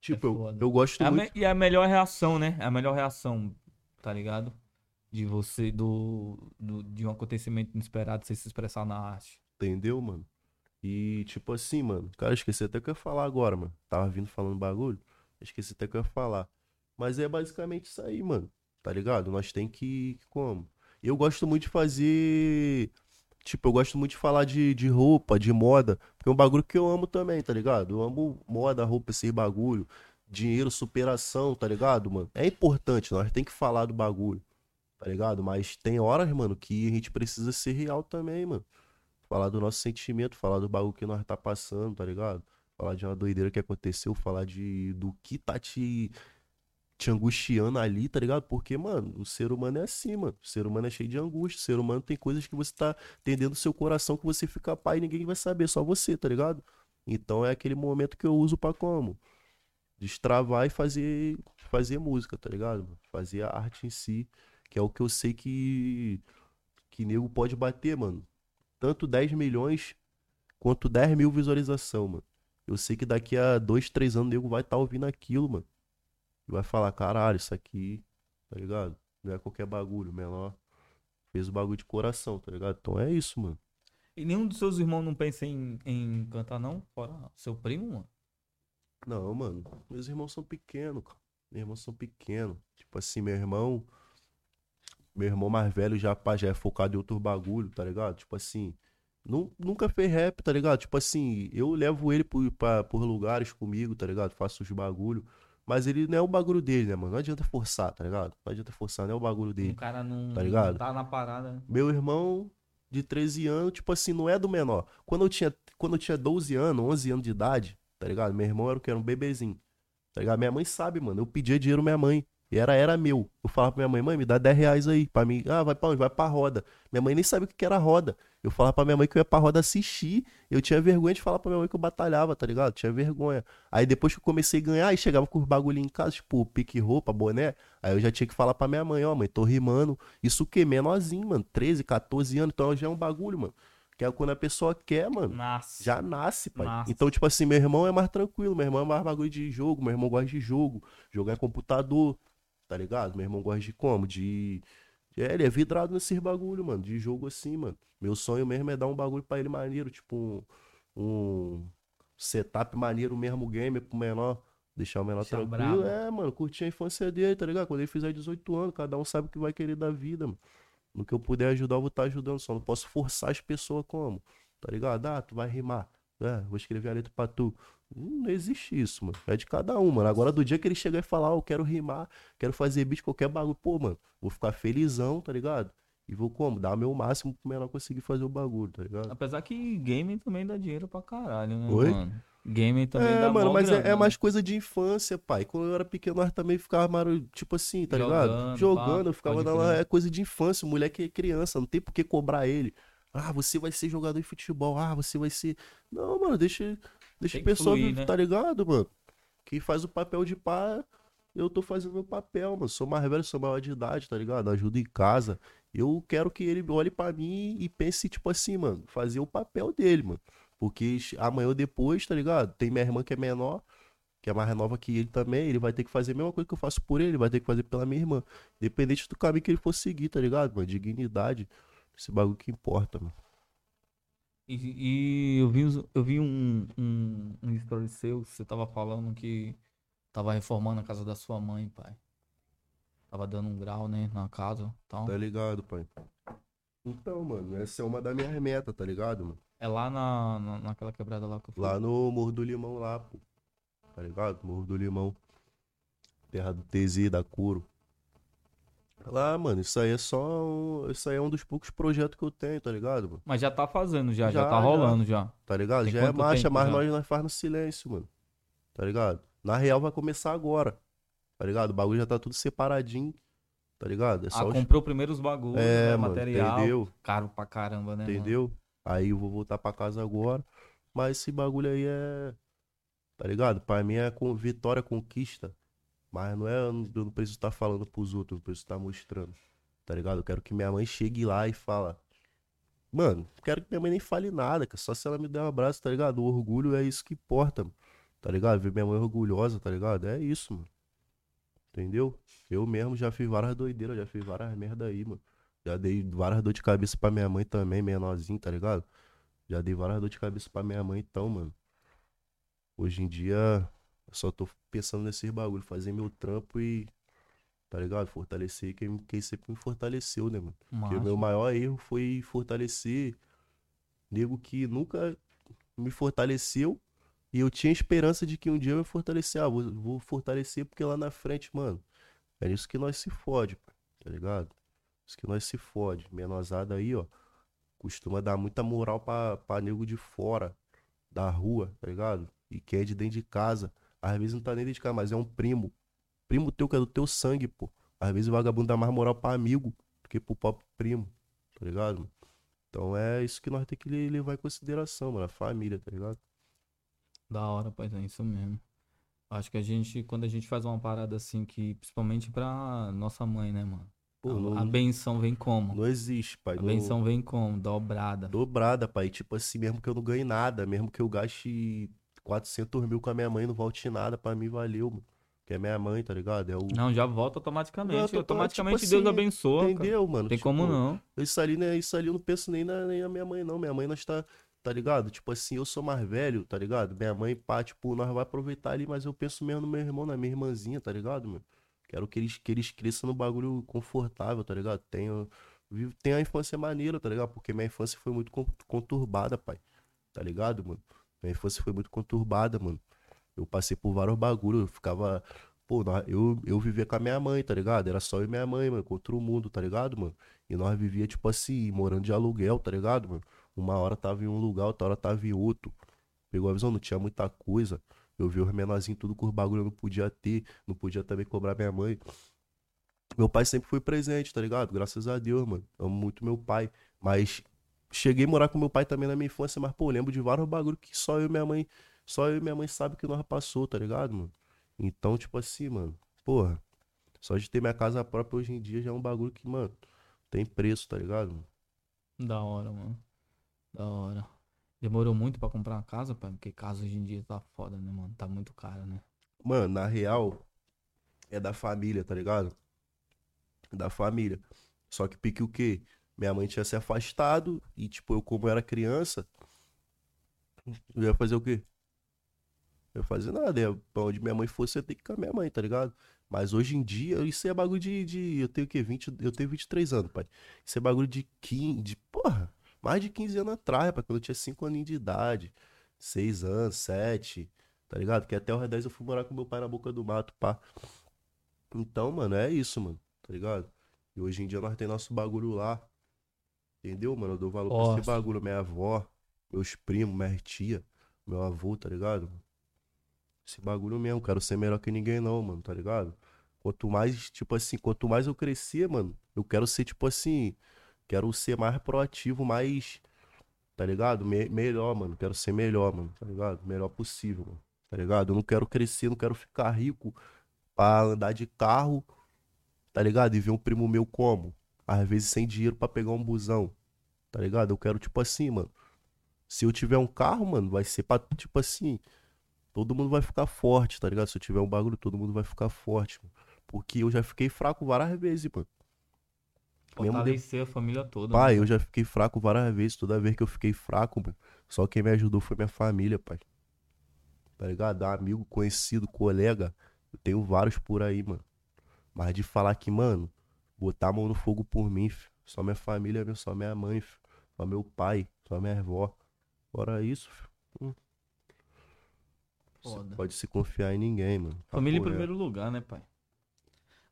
[SPEAKER 2] Tipo, eu,
[SPEAKER 1] foda.
[SPEAKER 2] eu gosto
[SPEAKER 1] É
[SPEAKER 2] muito.
[SPEAKER 1] E a melhor reação, né? É a melhor reação, tá ligado? De você, do, do- de um acontecimento inesperado, você se expressar na arte.
[SPEAKER 2] Entendeu, mano? E tipo assim, mano. Cara, esqueci até que eu ia falar agora, mano. Tava vindo falando bagulho. Esqueci até que eu ia falar. Mas é basicamente isso aí, mano. Tá ligado? Nós tem que. Como? Eu gosto muito de fazer. Tipo, eu gosto muito de falar de, de roupa, de moda. Porque é um bagulho que eu amo também, tá ligado? Eu amo moda, roupa, esse bagulho. Dinheiro, superação, tá ligado, mano? É importante, nós tem que falar do bagulho. Tá ligado? Mas tem horas, mano, que a gente precisa ser real também, mano. Falar do nosso sentimento, falar do bagulho que nós tá passando, tá ligado? Falar de uma doideira que aconteceu, falar de do que tá te, te angustiando ali, tá ligado? Porque, mano, o ser humano é assim, mano. O ser humano é cheio de angústia. O ser humano tem coisas que você tá tendendo no seu coração que você fica pai e ninguém vai saber, só você, tá ligado? Então é aquele momento que eu uso pra como? Destravar e fazer, fazer música, tá ligado? Fazer a arte em si, que é o que eu sei que, que nego pode bater, mano tanto 10 milhões quanto 10 mil visualização, mano. Eu sei que daqui a 2, 3 anos o nego vai estar ouvindo aquilo, mano. E vai falar, caralho, isso aqui, tá ligado? Não é qualquer bagulho, menor. Fez o bagulho de coração, tá ligado? Então é isso, mano.
[SPEAKER 1] E nenhum dos seus irmãos não pensa em, em cantar, não? Fora seu primo, mano.
[SPEAKER 2] Não, mano. Meus irmãos são pequenos, cara. Meus irmãos são pequenos. Tipo assim, meu irmão. Meu irmão mais velho já, pá, já é focado em outro bagulho, tá ligado? Tipo assim. nu- Nunca fez rap, tá ligado? Tipo assim, eu levo ele por, pra, por lugares comigo, tá ligado? Faço os bagulho. Mas ele não é o bagulho dele, né, mano? Não adianta forçar, tá ligado? Não adianta forçar, não é o bagulho
[SPEAKER 1] O
[SPEAKER 2] dele.
[SPEAKER 1] cara não
[SPEAKER 2] Tá ligado?
[SPEAKER 1] não tá na parada. né?
[SPEAKER 2] Meu irmão de 13 anos, tipo assim, não é do menor. Quando eu tinha, quando eu tinha 12 anos, 11 anos de idade, tá ligado? Meu irmão era o que? Era um bebezinho. Tá ligado? Minha mãe sabe, mano. Eu pedia dinheiro pra minha mãe. E era, era meu. Eu falava pra minha mãe, mãe, me dá 10 reais aí. Pra mim, ah, vai pra onde? Vai pra roda. Minha mãe nem sabia o que que era roda. Eu falava pra minha mãe que eu ia pra roda assistir. Eu tinha vergonha de falar pra minha mãe que eu batalhava, tá ligado? Tinha vergonha. Aí depois que eu comecei a ganhar, aí chegava com os bagulhinhos em casa, tipo, pique roupa, boné. Aí eu já tinha que falar pra minha mãe, ó, mãe, tô rimando. Isso o quê? Menorzinho, mano. 13, 14 anos. Então já é um bagulho, mano. Que é quando a pessoa quer, mano.
[SPEAKER 1] Nasce.
[SPEAKER 2] Já nasce, pai.
[SPEAKER 1] Nasce.
[SPEAKER 2] Então, tipo assim, meu irmão é mais tranquilo, meu irmão é mais bagulho de jogo, meu irmão gosta de jogo, jogar em computador, tá ligado? Meu irmão gosta de como? De. É, ele é vidrado nesses bagulho, mano, de jogo assim, mano. Meu sonho mesmo é dar um bagulho pra ele maneiro, tipo um. um setup maneiro mesmo, game pro menor. Deixar o menor
[SPEAKER 1] Deixar
[SPEAKER 2] tranquilo. É, mano, curtir a infância dele, tá ligado? Quando ele fizer 18 anos, cada um sabe o que vai querer da vida, mano. No que eu puder ajudar, eu vou estar ajudando. Só não posso forçar as pessoas como, tá ligado? Ah, tu vai rimar. É, vou escrever a letra pra tu. Hum, Não existe isso, mano. É de cada um, mano. Agora, do dia que ele chegar e falar, ó, eu quero rimar, quero fazer beat, qualquer bagulho, pô, mano, vou ficar felizão, tá ligado? E vou como? Dar meu máximo pro menor conseguir fazer o bagulho, tá ligado?
[SPEAKER 1] Apesar que game também dá dinheiro pra caralho, né,
[SPEAKER 2] Oi?
[SPEAKER 1] mano? Game também
[SPEAKER 2] É,
[SPEAKER 1] dá
[SPEAKER 2] mano, mas é,
[SPEAKER 1] grana,
[SPEAKER 2] é
[SPEAKER 1] né?
[SPEAKER 2] mais coisa de infância, pai. Quando eu era pequeno, nós também ficava, tipo assim, tá ligado?
[SPEAKER 1] Jogando,
[SPEAKER 2] Jogando,
[SPEAKER 1] pá,
[SPEAKER 2] eu ficava na
[SPEAKER 1] crer.
[SPEAKER 2] é coisa de infância. Moleque é criança, não tem por que cobrar ele. Ah, você vai ser jogador de futebol. Ah, você vai ser. Não, mano, deixa, deixa
[SPEAKER 1] Tem
[SPEAKER 2] a
[SPEAKER 1] que
[SPEAKER 2] pessoa,
[SPEAKER 1] fluir, né?
[SPEAKER 2] tá ligado, mano? Quem faz o papel de pai, eu tô fazendo meu papel, mano. Sou mais velho, sou maior de idade, tá ligado? Ajudo em casa. Eu quero que ele olhe pra mim e pense, tipo assim, mano, fazer o papel dele, mano. Porque amanhã ou depois, tá ligado? Tem minha irmã que é menor, que é mais nova que ele também. Ele vai ter que fazer a mesma coisa que eu faço por ele, vai ter que fazer pela minha irmã. Independente do caminho que ele for seguir, tá ligado, mano? Dignidade. Esse bagulho que importa, mano.
[SPEAKER 1] E, e eu vi, eu vi um, um, um story seu, você tava falando que tava reformando a casa da sua mãe, pai. Tava dando um grau, né, na casa tal.
[SPEAKER 2] Tá ligado, pai? Então, mano, essa é uma das minhas metas, tá ligado, mano?
[SPEAKER 1] É lá na, na, naquela quebrada lá que eu fui.
[SPEAKER 2] Lá no Morro do Limão, lá, pô. Tá ligado? Morro do Limão. Terra do TZ, da Curo. Lá, mano, isso aí é só um... Isso aí é um dos poucos projetos que eu tenho, tá ligado, mano?
[SPEAKER 1] Mas já tá fazendo, já, já,
[SPEAKER 2] Já,
[SPEAKER 1] tá
[SPEAKER 2] já.
[SPEAKER 1] rolando já.
[SPEAKER 2] Tá ligado?
[SPEAKER 1] Tem
[SPEAKER 2] já é marcha,
[SPEAKER 1] tempo
[SPEAKER 2] mas
[SPEAKER 1] já?
[SPEAKER 2] nós, nós faz no silêncio, mano. Tá ligado? Na real vai começar agora. Tá ligado? O bagulho já tá tudo separadinho. Tá ligado? É
[SPEAKER 1] Ah,
[SPEAKER 2] os...
[SPEAKER 1] comprou primeiro os bagulhos,
[SPEAKER 2] É,
[SPEAKER 1] né,
[SPEAKER 2] mano,
[SPEAKER 1] material.
[SPEAKER 2] entendeu?
[SPEAKER 1] Caro pra caramba, né, mano?
[SPEAKER 2] Entendeu? Aí eu vou voltar pra casa agora. Mas esse bagulho aí é. Tá ligado? Pra mim é com vitória, conquista. Mas não é. Eu não preciso estar falando pros outros, eu preciso estar mostrando. Tá ligado? Eu quero que minha mãe chegue lá e fala. Mano, quero que minha mãe nem fale nada. Só se ela me der um abraço, tá ligado? O orgulho é isso que importa. Tá ligado? Ver minha mãe orgulhosa, tá ligado? É isso, mano. Entendeu? Eu mesmo já fiz várias doideiras, já fiz várias merda aí, mano. Já dei várias dor de cabeça pra minha mãe também, menorzinho, tá ligado? Já dei várias dor de cabeça pra minha mãe, então, mano. Hoje em dia, eu só tô pensando nesses bagulho, fazer meu trampo e, tá ligado? Fortalecer quem, quem sempre me fortaleceu, né, mano? Porque o meu maior erro foi fortalecer nego que nunca me fortaleceu e eu tinha esperança de que um dia eu ia fortalecer. Ah, vou, vou fortalecer porque lá na frente, mano, é nisso que nós se fode, tá ligado? Isso que nós se fode. Menosada aí, ó, costuma dar muita moral pra, pra nego de fora, da rua, tá ligado? E quem é de dentro de casa, às vezes não tá nem dentro de casa, mas é um primo. Primo teu que é do teu sangue, pô. Às vezes o vagabundo dá mais moral pra amigo do que pro próprio primo, tá ligado? mano? Então é isso que nós temos que le- levar em consideração, mano. A família, tá ligado?
[SPEAKER 1] Da hora, pois é, isso mesmo. Acho que a gente, quando a gente faz uma parada assim, que principalmente pra nossa mãe, né, mano?
[SPEAKER 2] Pô,
[SPEAKER 1] a,
[SPEAKER 2] não,
[SPEAKER 1] a benção vem como?
[SPEAKER 2] não existe, pai.
[SPEAKER 1] a
[SPEAKER 2] Não-
[SPEAKER 1] benção vem como? Dobrada.
[SPEAKER 2] Dobrada, pai. Tipo assim, mesmo que eu não ganhe nada, mesmo que eu gaste 400 mil com a minha mãe, não volte nada, pra mim valeu, mano. Que é minha mãe, tá ligado? É o.
[SPEAKER 1] Não, já volta automaticamente.
[SPEAKER 2] Não, tô-
[SPEAKER 1] automaticamente
[SPEAKER 2] tipo
[SPEAKER 1] Deus
[SPEAKER 2] assim,
[SPEAKER 1] abençoa. cara.
[SPEAKER 2] Entendeu, mano?
[SPEAKER 1] Tem
[SPEAKER 2] Tipo,
[SPEAKER 1] como não.
[SPEAKER 2] Isso ali, né? Isso ali eu não penso nem na, nem na minha mãe, não. Minha mãe, nós tá, tá ligado? Tipo assim, eu sou mais velho, tá ligado? Minha mãe, pá, tipo, nós vai aproveitar ali, mas eu penso mesmo no meu irmão, na minha irmãzinha, tá ligado, meu? Quero que eles, que eles cresçam no bagulho confortável, tá ligado? Tenho, tenho a infância maneira, tá ligado? Porque minha infância foi muito con- conturbada, pai. Tá ligado, mano? Minha infância foi muito conturbada, mano. Eu passei por vários bagulhos, eu ficava. Pô, eu, eu vivia com a minha mãe, tá ligado? Era só eu e minha mãe, mano, contra o mundo, tá ligado, mano? E nós vivia, tipo assim, morando de aluguel, tá ligado, mano? Uma hora tava em um lugar, outra hora tava em outro. Pegou a visão? Não tinha muita coisa. Eu vi os menorzinhos tudo com os bagulho, eu não podia ter, não podia também cobrar minha mãe. Meu pai sempre foi presente, tá ligado? Graças a Deus, mano. Amo muito meu pai. Mas cheguei a morar com meu pai também na minha infância, mas, pô, lembro de vários bagulho que só eu e minha mãe, só eu e minha mãe sabe que nós passou, tá ligado, mano? Então, tipo assim, mano, porra, só de ter minha casa própria hoje em dia já é um bagulho que, mano, tem preço, tá ligado? mano?
[SPEAKER 1] Da hora, mano. Da hora. Demorou muito pra comprar uma casa, pai? Porque casa hoje em dia tá foda, né, mano? Tá muito caro, né?
[SPEAKER 2] Mano, na real, é da família, tá ligado? Da família. Só que pique o quê? Minha mãe tinha se afastado e, tipo, eu, como era criança, eu ia fazer o quê? Eu ia fazer nada. Ia, pra onde minha mãe fosse, eu ia ter que ir com a minha mãe, tá ligado? Mas hoje em dia, isso é bagulho de. de eu tenho o quê? 20, eu tenho 23 anos, pai. Isso é bagulho de 15. De, porra, mais de 15 anos atrás, pai. Quando eu tinha 5 aninhos de idade. 6 anos, 7. Tá ligado? Que até os 10 eu fui morar com meu pai na boca do mato, pá. Então, mano, é isso, mano. Tá ligado? E hoje em dia nós temos nosso bagulho lá. Entendeu, mano? Eu dou valor pra esse
[SPEAKER 1] Nossa.
[SPEAKER 2] bagulho. Minha avó, meus primos, minha tia, meu avô, tá ligado? Esse bagulho mesmo. Quero ser melhor que ninguém, não, mano, tá ligado? Quanto mais, tipo assim, quanto mais eu crescer, mano, eu quero ser, tipo assim, quero ser mais proativo, mais, tá ligado? Me- melhor, mano. Quero ser melhor, mano, tá ligado? Melhor possível, mano, tá ligado? Eu não quero crescer, não quero ficar rico pra andar de carro, tá ligado? E ver um primo meu como? Às vezes sem dinheiro pra pegar um busão, tá ligado? Eu quero, tipo assim, mano. Se eu tiver um carro, mano, vai ser pra, tipo assim, todo mundo vai ficar forte, tá ligado? Se eu tiver um bagulho, todo mundo vai ficar forte, mano. Porque eu já fiquei fraco várias vezes, mano. Mesmo de-
[SPEAKER 1] Fortalecer a família toda.
[SPEAKER 2] Pai,
[SPEAKER 1] né?
[SPEAKER 2] eu já fiquei fraco várias vezes. Toda vez que eu fiquei fraco, mano, só quem me ajudou foi minha família, pai. Tá ligado? Amigo, conhecido, colega. Eu tenho vários por aí, mano. Mas de falar que, mano, botar a mão no fogo por mim, fi. Só minha família, só minha mãe, fi. Só meu pai, só minha avó. Fora isso, fi. hum. Você
[SPEAKER 1] Foda.
[SPEAKER 2] pode se confiar em ninguém, mano.
[SPEAKER 1] Família em primeiro lugar, né, pai?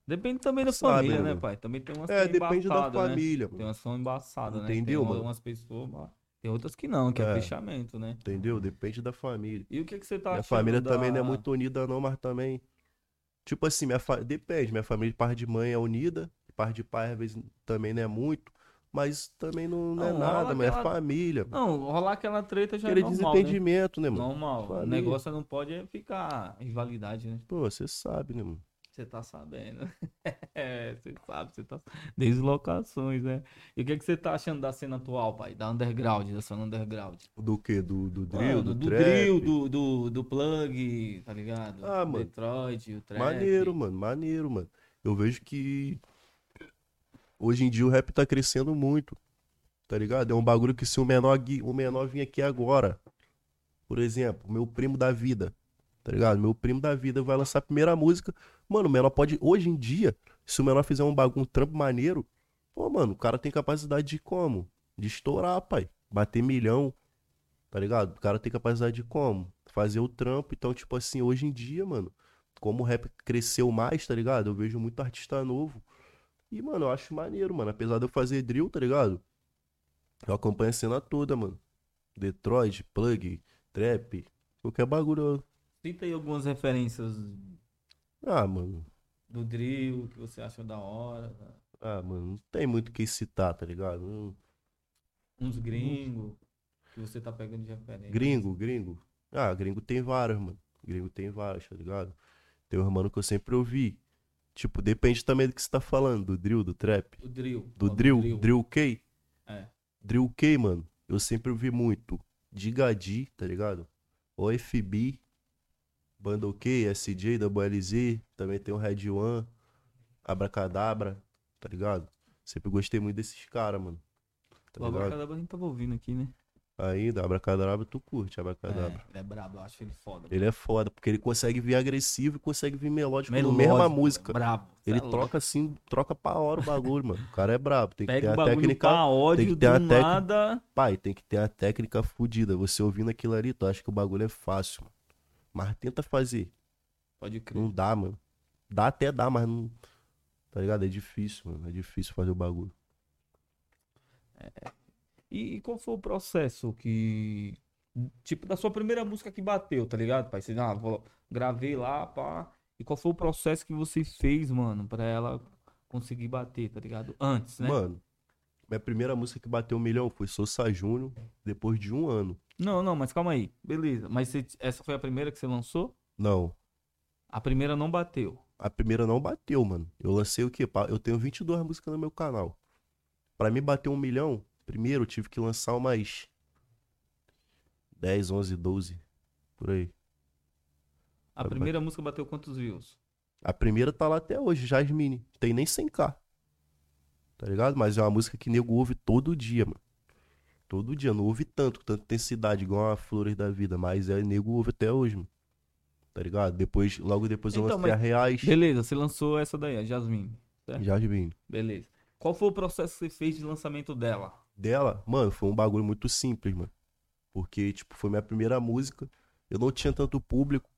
[SPEAKER 1] Depende também da
[SPEAKER 2] Sabe,
[SPEAKER 1] família, né,
[SPEAKER 2] mano?
[SPEAKER 1] pai? Também tem umas
[SPEAKER 2] É, depende da
[SPEAKER 1] né?
[SPEAKER 2] família,
[SPEAKER 1] Tem
[SPEAKER 2] mano.
[SPEAKER 1] umas que são embaçadas, né?
[SPEAKER 2] Entendeu,
[SPEAKER 1] tem
[SPEAKER 2] mano?
[SPEAKER 1] umas pessoas, mas tem outras que não, que é,
[SPEAKER 2] É.
[SPEAKER 1] fechamento, né?
[SPEAKER 2] Entendeu? Depende da família.
[SPEAKER 1] E o que que você tá
[SPEAKER 2] Minha
[SPEAKER 1] achando
[SPEAKER 2] família
[SPEAKER 1] da...
[SPEAKER 2] também não é muito unida, não, mas também. Tipo assim, minha fa... depende. Minha família de parte de mãe é unida, parte de pai às vezes também não é muito. Mas também não, não é
[SPEAKER 1] Não,
[SPEAKER 2] nada, mas é família.
[SPEAKER 1] Não, rolar aquela treta já
[SPEAKER 2] Aquele
[SPEAKER 1] é normal, né?
[SPEAKER 2] desentendimento, né, mano?
[SPEAKER 1] Normal. O
[SPEAKER 2] Família.
[SPEAKER 1] negócio não pode é ficar rivalidade, né?
[SPEAKER 2] Pô, você sabe, né, mano?
[SPEAKER 1] Você tá sabendo. é, você sabe, você tá. Deslocações, né? E o que, que você tá achando da cena atual, pai? Da underground, da cena underground.
[SPEAKER 2] Do quê? Do, do drill,
[SPEAKER 1] Mano,
[SPEAKER 2] do,
[SPEAKER 1] do
[SPEAKER 2] trap?
[SPEAKER 1] drill, do, do, do plug, tá ligado?
[SPEAKER 2] Ah, mano.
[SPEAKER 1] Detroit, o trap.
[SPEAKER 2] Maneiro, mano, maneiro, mano. Eu vejo que hoje em dia o rap tá crescendo muito. Tá ligado? É um bagulho que se o menor, o menor vir aqui agora, por exemplo, meu primo da vida, tá ligado? Meu primo da vida vai lançar a primeira música. Mano, o menor pode, hoje em dia, se o menor fizer um bagulho, um trampo maneiro, pô, mano, o cara tem capacidade de como? De estourar, pai. Bater milhão, tá ligado? O cara tem capacidade de como? Fazer o trampo. Então, tipo assim, hoje em dia, mano, como o rap cresceu mais, tá ligado? Eu vejo muito artista novo. E, mano, eu acho maneiro, mano. Apesar de eu fazer drill, tá ligado? Eu acompanho a cena toda, mano. Detroit, plug, trap, qualquer bagulho.
[SPEAKER 1] Cita aí algumas referências
[SPEAKER 2] Ah, mano.
[SPEAKER 1] do drill que você achou da hora. tá?
[SPEAKER 2] Ah, mano, não tem muito o que citar, tá ligado? Não-
[SPEAKER 1] Uns gringos que você tá pegando de referência.
[SPEAKER 2] Gringo, gringo. Ah, gringo tem vários, mano. Gringo tem vários, tá ligado? Tem um mano que eu sempre ouvi. Tipo, depende também do que você tá falando, do drill, do trap.
[SPEAKER 1] O drill.
[SPEAKER 2] Do
[SPEAKER 1] Ó,
[SPEAKER 2] drill, drill K.
[SPEAKER 1] É.
[SPEAKER 2] Drill K, mano. Eu sempre ouvi muito. Digadi, tá ligado? OFB, Bando K, SJ, WLZ. Também tem o Red One, Abracadabra, tá ligado? Sempre gostei muito desses caras, mano. Tá
[SPEAKER 1] O? Abracadabra a gente tava ouvindo aqui, né?
[SPEAKER 2] Ainda, Abracadabra, tu curte Abracadabra.
[SPEAKER 1] É, ele é brabo, eu acho ele foda.
[SPEAKER 2] Ele é foda, porque ele consegue vir agressivo e consegue vir melódico,
[SPEAKER 1] Melódico,
[SPEAKER 2] na mesma música.
[SPEAKER 1] Brabo.
[SPEAKER 2] Ele
[SPEAKER 1] é
[SPEAKER 2] troca assim, troca pra hora o bagulho, mano. O cara é brabo. Tem que
[SPEAKER 1] Pega
[SPEAKER 2] ter a técnica.
[SPEAKER 1] ódio
[SPEAKER 2] tem que ter a técnica-
[SPEAKER 1] nada.
[SPEAKER 2] Pai, tem que ter a técnica fodida. Você ouvindo aquilo ali, tu acha que o bagulho é fácil, mano. Mas tenta fazer.
[SPEAKER 1] Pode crer.
[SPEAKER 2] Não dá, mano. Dá até dá, mas não. Tá ligado? É difícil, mano. É difícil fazer o bagulho.
[SPEAKER 1] E, e qual foi o processo que. Tipo, da sua primeira música que bateu, tá ligado, pai? Você, ah, vou- gravei lá, pá. E qual foi o processo que você fez, mano, pra ela conseguir bater, tá ligado? Antes, né?
[SPEAKER 2] Mano, minha primeira música que bateu um milhão foi Sousa Júnior, depois de um ano.
[SPEAKER 1] Não, não, mas calma aí. Beleza. Mas você- essa foi a primeira que você lançou?
[SPEAKER 2] Não.
[SPEAKER 1] A primeira não bateu.
[SPEAKER 2] A primeira não bateu, mano. Eu lancei o quê? Eu tenho 22 músicas no meu canal. Pra mim bater um milhão, primeiro eu tive que lançar umas 10, 11, 12. Por aí.
[SPEAKER 1] A
[SPEAKER 2] Vai
[SPEAKER 1] primeira música bateu quantos views?
[SPEAKER 2] A primeira tá lá até hoje, Jasmine. Tem nem 100k. Tá ligado? Mas é uma música que nego ouve todo dia, mano. Todo dia. Não ouve tanto, tanta intensidade, igual a Flores da Vida. Mas é nego ouve até hoje, mano. Tá ligado? Depois, logo depois eu
[SPEAKER 1] Então,
[SPEAKER 2] lancei
[SPEAKER 1] mas-
[SPEAKER 2] a Reais.
[SPEAKER 1] Beleza, você lançou essa daí, a Jasmine.
[SPEAKER 2] Jasmine.
[SPEAKER 1] Beleza. Qual foi o processo que você fez de lançamento dela?
[SPEAKER 2] Dela, mano, foi um bagulho muito simples, mano. Porque, tipo, foi minha primeira música. Eu não tinha tanto público.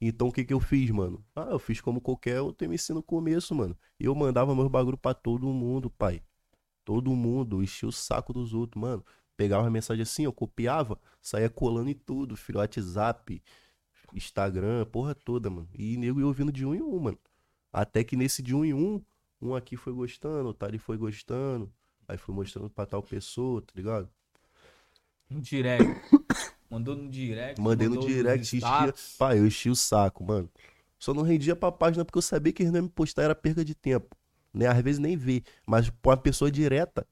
[SPEAKER 2] Então, o que que eu fiz, mano? Ah, eu fiz como qualquer outro MC no começo, mano. Eu mandava meus bagulho pra todo mundo, pai. Todo mundo. Enchia o saco dos outros, mano. Pegava a mensagem assim, eu copiava, saía colando em tudo, filho. WhatsApp, Instagram, porra toda, mano. E nego ia ouvindo de um em um, mano. Até que nesse de um em um, um aqui foi gostando, outro ali foi gostando. Aí foi mostrando pra tal pessoa, tá ligado?
[SPEAKER 1] No direct. Mandou no direct.
[SPEAKER 2] Mandei no direct, enchia. Pai, eu enchi o saco, mano. Só não rendia pra página porque eu sabia que eles não iam me postar, era perda de tempo. Né? Às vezes nem vi. Mas pra uma pessoa direta,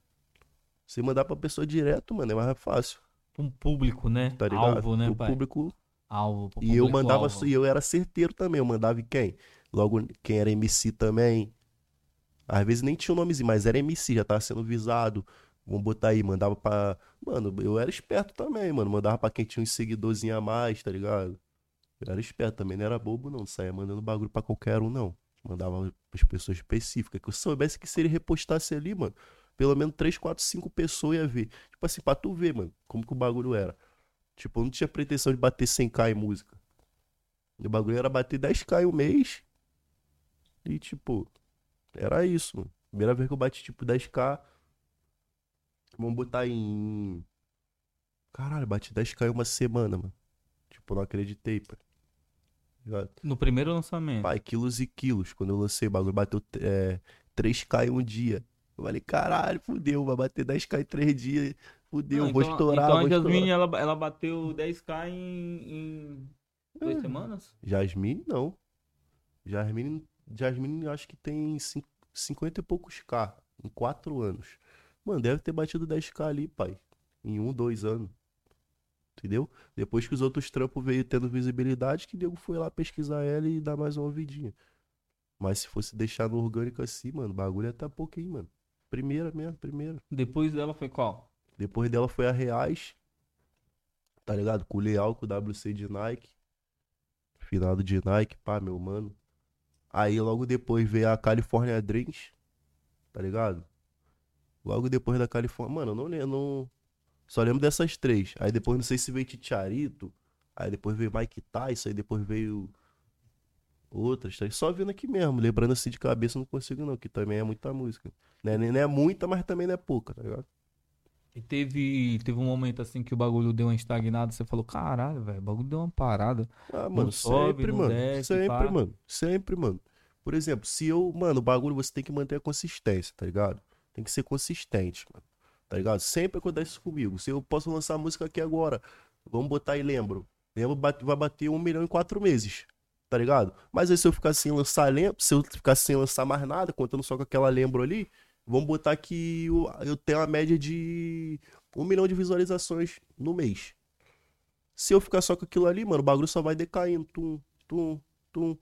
[SPEAKER 2] você mandar pra pessoa direto, mano, é mais fácil,
[SPEAKER 1] Um público, né?
[SPEAKER 2] tá ligado?
[SPEAKER 1] Alvo, né,
[SPEAKER 2] o
[SPEAKER 1] pai?
[SPEAKER 2] público.
[SPEAKER 1] Alvo. pro
[SPEAKER 2] E eu
[SPEAKER 1] público
[SPEAKER 2] mandava,
[SPEAKER 1] alvo.
[SPEAKER 2] e eu era certeiro também. Eu mandava em quem? Logo, quem era MC também. Às vezes nem tinha o nomezinho, mas era MC, já tava sendo visado. Vamos botar aí, mandava pra. Mano, eu era esperto também, mano. Mandava pra quem tinha uns seguidorzinhos a mais, tá ligado? Eu era esperto também, não era bobo, não. Saía mandando bagulho pra qualquer um, não. Mandava pras pessoas específicas. Que eu soubesse que se ele repostasse ali, mano, pelo menos 3, 4, 5 pessoas ia ver. Tipo assim, pra tu ver, mano, como que o bagulho era. Tipo, eu não tinha pretensão de bater 100k em música. O bagulho era bater 10k em um mês. E, tipo, era isso, mano. Primeira vez que eu bati, tipo, 10k. Vamos botar em. Caralho, bati 10k em uma semana, mano. Tipo, eu não acreditei. Ligado?
[SPEAKER 1] No primeiro lançamento.
[SPEAKER 2] Pai, quilos e quilos. Quando eu lancei, o bagulho bateu é, 3k em um dia. Eu falei, caralho, fudeu, vai bater 10k em 3 dias. Fudeu,
[SPEAKER 1] Não,
[SPEAKER 2] vou
[SPEAKER 1] então-
[SPEAKER 2] estourar,
[SPEAKER 1] Então a Jasmine, ela, ela bateu 10k em, em duas
[SPEAKER 2] É.
[SPEAKER 1] semanas?
[SPEAKER 2] Jasmine, não. Jasmine, Jasmine acho que tem cin- 50 e poucos K em 4 anos. Mano, deve ter batido 10k ali, pai. Em um, dois anos. Entendeu? Depois que os outros trampos veio tendo visibilidade, que o nego foi lá pesquisar ela e dar mais uma ouvidinha. Mas se fosse deixar no orgânico assim, mano, o bagulho ia tá pouquinho, mano. Primeira mesmo, primeira.
[SPEAKER 1] Depois dela foi qual?
[SPEAKER 2] Depois dela foi a Reais. Tá ligado? Com o Leal, com o WC de Nike. Finado de Nike, pá, meu mano. Aí logo depois veio a California Dreams. Tá ligado? Logo depois da Califórnia. Mano, eu não lembro. Não... Só lembro dessas três. Aí depois não sei se veio Titiarito. Aí depois veio Mike Tyson. Aí depois veio. Outras, tá? Só vendo aqui mesmo. Lembrando assim de cabeça, não consigo não. Que também é muita música. Né? Não é muita, mas também não é pouca, tá ligado?
[SPEAKER 1] E teve, teve um momento assim que o bagulho deu uma estagnada, você falou, caralho, velho, o bagulho deu uma parada.
[SPEAKER 2] Ah, mano,
[SPEAKER 1] sobe,
[SPEAKER 2] sempre, mano.
[SPEAKER 1] desce,
[SPEAKER 2] sempre,
[SPEAKER 1] pá.
[SPEAKER 2] mano. Sempre, mano. Por exemplo, se eu, mano, o bagulho você tem que manter a consistência, tá ligado? Tem que ser consistente, mano. Tá ligado? Sempre acontece isso comigo. Se eu posso lançar música aqui agora, vamos botar aí lembro. Lembro vai bater um milhão em quatro meses. Tá ligado? Mas aí se eu ficar sem lançar lembro, se eu ficar sem lançar mais nada, contando só com aquela lembro ali, vamos botar que eu, eu tenho uma média de um milhão de visualizações no mês. Se eu ficar só com aquilo ali, mano, o bagulho só vai decaindo. Tum, tum, tum.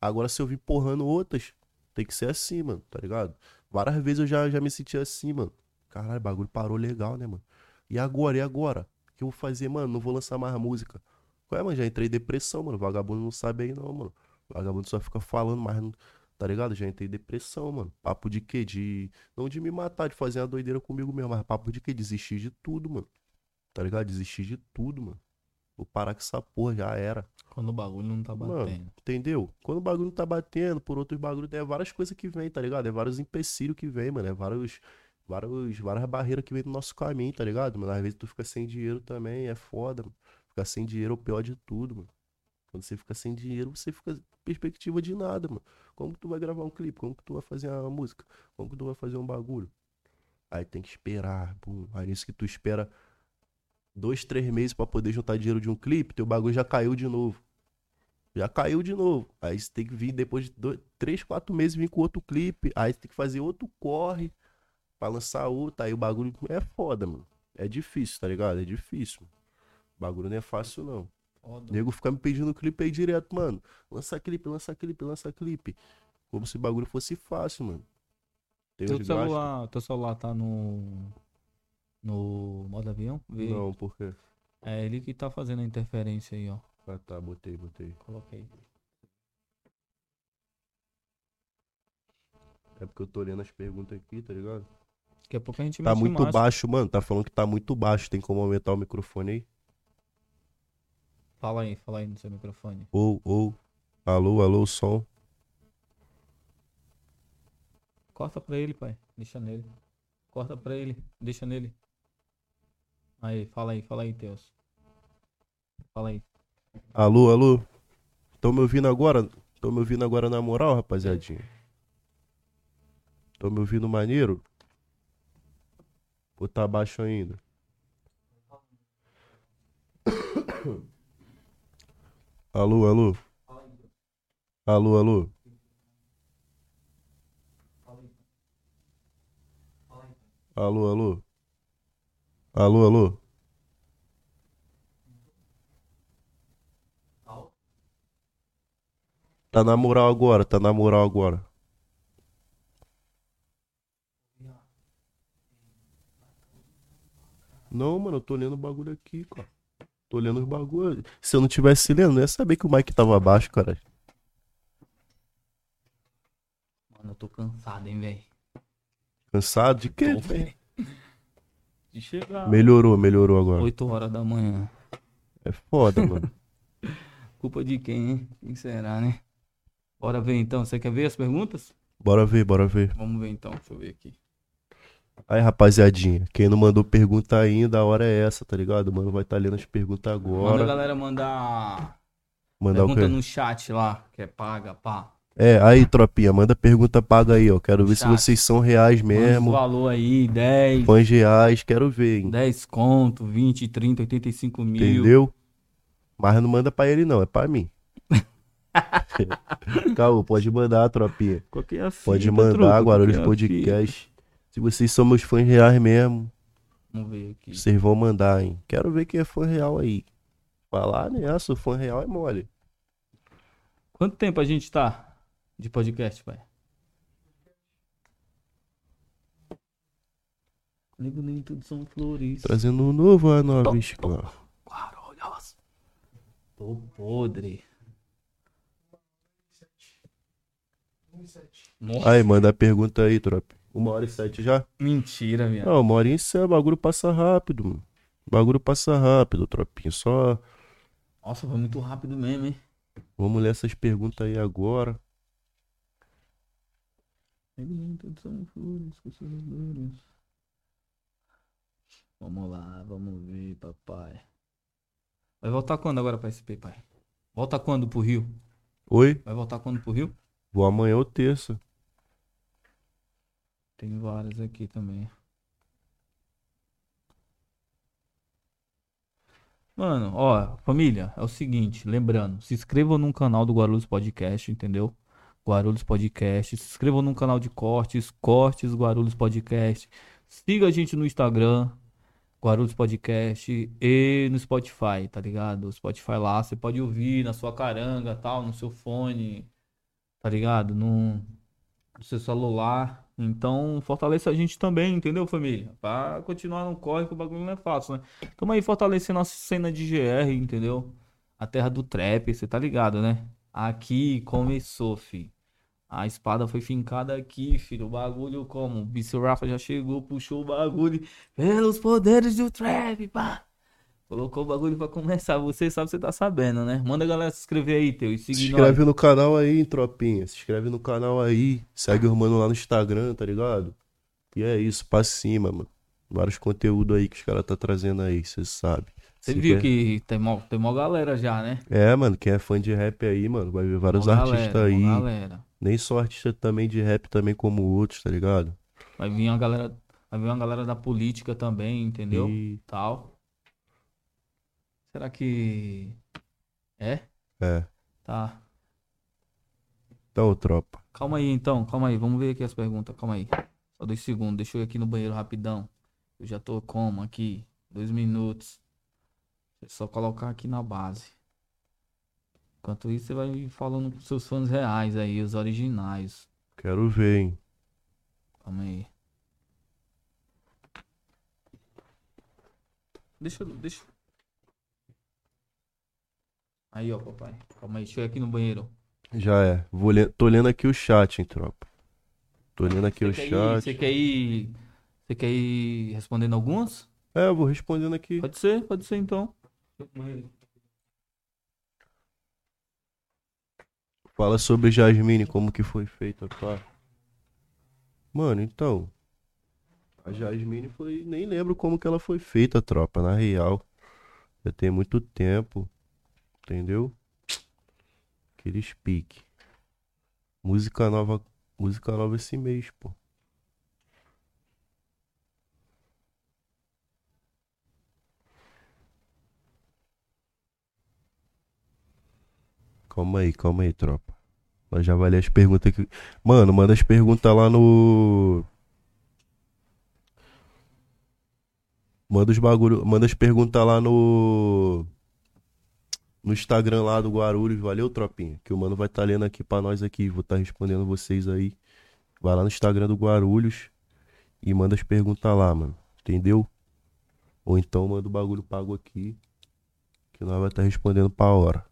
[SPEAKER 2] Agora, se eu vir porrando outras, tem que ser assim, mano, tá ligado? Várias vezes eu já, já me senti assim, mano. Caralho, o bagulho parou legal, né, mano? E agora? E agora? que eu vou fazer, mano? Não vou lançar mais música. Qual é, mano? Já entrei em depressão, mano. Vagabundo não sabe aí, não, mano. Vagabundo só fica falando, mas não. Tá ligado? Já entrei em depressão, mano. Papo de quê? De. Não de me matar, de fazer uma doideira comigo mesmo, mas papo de quê? Desistir de tudo, mano. Tá ligado? Desistir de tudo, mano. Vou parar com essa porra, já era.
[SPEAKER 1] Quando o bagulho não tá
[SPEAKER 2] Mano,
[SPEAKER 1] batendo.
[SPEAKER 2] Entendeu? Quando o bagulho tá batendo, por outros bagulhos, é várias coisas que vem, tá ligado? É vários empecilhos que vem, mano. É vários, vários, várias barreiras que vem no nosso caminho, tá ligado? Mano, às vezes tu fica sem dinheiro também, é foda, mano. Ficar sem dinheiro é o pior de tudo, mano. Quando você fica sem dinheiro, você fica perspectiva de nada, mano. Como que tu vai gravar um clipe? Como que tu vai fazer uma música? Como que tu vai fazer um bagulho? Aí tem que esperar, pum. Aí nisso que tu espera dois, três meses pra poder juntar dinheiro de um clipe, teu bagulho já caiu de novo. Já caiu de novo. Aí você tem que vir depois de dois, três, quatro meses vir com outro clipe. Aí você tem que fazer outro corre pra lançar outro. Aí o bagulho é foda, mano. É difícil, tá ligado? É difícil. O bagulho não é fácil, não. O nego fica me pedindo clipe aí direto, mano. Lança clipe, lança clipe, lança clipe. Como se o bagulho fosse fácil, mano. Tem
[SPEAKER 1] Teu
[SPEAKER 2] gastos.
[SPEAKER 1] celular, teu celular tá no. No modo avião? Vê.
[SPEAKER 2] Não, por quê?
[SPEAKER 1] É ele que tá fazendo a interferência aí, ó.
[SPEAKER 2] Ah, tá, botei, botei.
[SPEAKER 1] Coloquei.
[SPEAKER 2] É porque eu tô lendo as perguntas aqui, tá ligado?
[SPEAKER 1] Daqui a pouco a gente
[SPEAKER 2] Tá muito
[SPEAKER 1] mais.
[SPEAKER 2] baixo, mano. Tá falando que tá muito baixo. Tem como aumentar o microfone aí?
[SPEAKER 1] Fala aí, fala aí no seu microfone.
[SPEAKER 2] Ou, ou. Alô, alô, som.
[SPEAKER 1] Corta pra ele, pai. Deixa nele. Corta pra ele. Deixa nele. Aí, fala aí, fala aí, Teus. Fala aí.
[SPEAKER 2] Alô, alô. Tão me ouvindo agora? Tão me ouvindo agora na moral, rapaziadinha? Tão me ouvindo maneiro? Ou tá baixo ainda? Alô, alô. Alô, alô. Alô, alô. Alô, alô. Tá na moral agora, tá na moral agora. Não, mano, eu tô lendo o bagulho aqui, cara. Tô lendo os bagulhos. Se eu não tivesse lendo, não ia saber que o Mike tava baixo, cara.
[SPEAKER 1] Mano, eu tô cansado, hein, velho.
[SPEAKER 2] Cansado de quê?
[SPEAKER 1] Tô, velho. De chegar.
[SPEAKER 2] Melhorou, melhorou agora.
[SPEAKER 1] 8 horas da manhã.
[SPEAKER 2] É foda, mano.
[SPEAKER 1] Culpa de quem, hein? Quem será, né? Bora ver então. Você quer ver as perguntas?
[SPEAKER 2] Bora ver, bora ver.
[SPEAKER 1] Vamos ver então. Deixa eu ver aqui.
[SPEAKER 2] Aí, rapaziadinha, quem não mandou pergunta ainda, a hora é essa, tá ligado? Mano, vai tá lendo as perguntas
[SPEAKER 1] Manda a
[SPEAKER 2] agora.
[SPEAKER 1] galera mandar
[SPEAKER 2] Mandar o
[SPEAKER 1] pergunta
[SPEAKER 2] quê?
[SPEAKER 1] no chat lá, que é paga, pá.
[SPEAKER 2] É, aí, tropinha, manda pergunta paga aí, ó. Quero ver se
[SPEAKER 1] Chat.
[SPEAKER 2] vocês são reais mesmo.
[SPEAKER 1] valor aí, 10,
[SPEAKER 2] Fãs reais, quero ver, hein?
[SPEAKER 1] 10 conto, 20, 30, 85 mil.
[SPEAKER 2] Entendeu? Mas não manda pra ele, não, é pra mim. Caô, pode mandar, tropinha.
[SPEAKER 1] Qual que é fita,
[SPEAKER 2] Pode mandar,
[SPEAKER 1] truco?
[SPEAKER 2] Guarulhos
[SPEAKER 1] é a
[SPEAKER 2] Podcast. Se vocês são meus fãs reais mesmo?
[SPEAKER 1] Vamos ver aqui.
[SPEAKER 2] vocês vão mandar, hein? Quero ver quem é fã real aí. Falar nessa, o fã real é mole.
[SPEAKER 1] Quanto tempo a gente tá de podcast, pai? Nego nem tudo são flores.
[SPEAKER 2] Trazendo um novo a nova escola.
[SPEAKER 1] Guarulhos. Tô podre. Nossa,
[SPEAKER 2] Aí, manda a pergunta aí, tropa. Uma hora e sete já?
[SPEAKER 1] mentira, viado.
[SPEAKER 2] Não, uma hora e sete, o bagulho passa rápido, mano. O bagulho passa rápido, tropinha. Só
[SPEAKER 1] Nossa, foi muito rápido mesmo, hein?
[SPEAKER 2] vamos ler essas perguntas aí agora.
[SPEAKER 1] Vamos lá, vamos ver, papai. Vai voltar quando agora pra SP, pai? Volta quando pro Rio?
[SPEAKER 2] Oi?
[SPEAKER 1] Vai voltar quando pro Rio?
[SPEAKER 2] Vou amanhã ou terça.
[SPEAKER 1] Tem várias aqui também. Mano, ó, família, é o seguinte, lembrando, se inscrevam no canal do Guarulhos Podcast, entendeu? Guarulhos Podcast, se inscrevam no canal de cortes, cortes Guarulhos Podcast. Siga a gente no Instagram, Guarulhos Podcast e no Spotify, tá ligado? Spotify lá, você pode ouvir na sua caranga, tal, no seu fone, tá ligado? No do seu celular. Então, fortaleça a gente também, entendeu, família? Pra continuar no corre, que o bagulho não é fácil, né? Tamo aí fortalecendo nossa cena de GR, entendeu? A terra do trap, você tá ligado, né? Aqui começou, fi. A espada foi fincada aqui, filho. O bagulho como? O Bice Rafa já chegou, puxou o bagulho. Pelos poderes do trap, pá. Colocou o bagulho pra começar. Você sabe, você tá sabendo, né? Manda a galera se inscrever aí, teu. E
[SPEAKER 2] Se inscreve
[SPEAKER 1] nós.
[SPEAKER 2] no canal aí, tropinha. Se inscreve no canal aí. Segue o mano lá no Instagram, tá ligado? E é isso, pra cima, mano. Vários conteúdos aí que os caras tá trazendo aí, cê sabe.
[SPEAKER 1] Você viu
[SPEAKER 2] quer-
[SPEAKER 1] que tem mó, tem mó galera já, né?
[SPEAKER 2] É, mano, quem é fã de rap aí, mano, vai ver vários artistas aí.
[SPEAKER 1] galera.
[SPEAKER 2] Nem só artista também de rap, também como outros, tá ligado?
[SPEAKER 1] Vai vir uma galera, vai vir uma galera da política também, entendeu?
[SPEAKER 2] E...
[SPEAKER 1] Tal. Será que é?
[SPEAKER 2] É.
[SPEAKER 1] Tá.
[SPEAKER 2] Então, tropa.
[SPEAKER 1] Calma aí então, calma aí. Vamos ver aqui as perguntas. Calma aí. Só dois segundos. Deixa eu ir aqui no banheiro rapidão. Eu já tô como aqui? Dois minutos. É só colocar aqui na base. Enquanto isso, você vai falando com seus fãs reais aí, os originais.
[SPEAKER 2] Quero ver, hein?
[SPEAKER 1] Calma aí. Deixa eu. Deixa. Aí, ó, papai. Calma aí, deixa eu ir aqui no banheiro.
[SPEAKER 2] Já é. Vou le... Tô lendo aqui o chat, hein, tropa. Tô lendo aqui o
[SPEAKER 1] Você ir,
[SPEAKER 2] chat.
[SPEAKER 1] você quer ir. Você quer ir respondendo algumas?
[SPEAKER 2] É, eu vou respondendo aqui.
[SPEAKER 1] Pode ser, pode ser então.
[SPEAKER 2] Fala sobre Jasmine, como que foi feita, pá. Mano, então. A Jasmine foi. Nem lembro como que ela foi feita, tropa, na real. Já tem muito tempo. Entendeu? Aquele speak. Música nova. Música nova esse mês, pô. Calma aí, calma aí, tropa. Nós já vai ler as perguntas aqui. Mano, manda as perguntas lá no. Manda os bagulho. Manda as perguntas lá no. No Instagram lá do Guarulhos. Valeu, tropinha. Que o mano vai estar lendo aqui pra nós aqui. Vou estar respondendo vocês aí. Vai lá no Instagram do Guarulhos. E manda as perguntas lá, mano. Entendeu? Ou então manda o bagulho pago aqui. Que nós vai estar respondendo pra hora.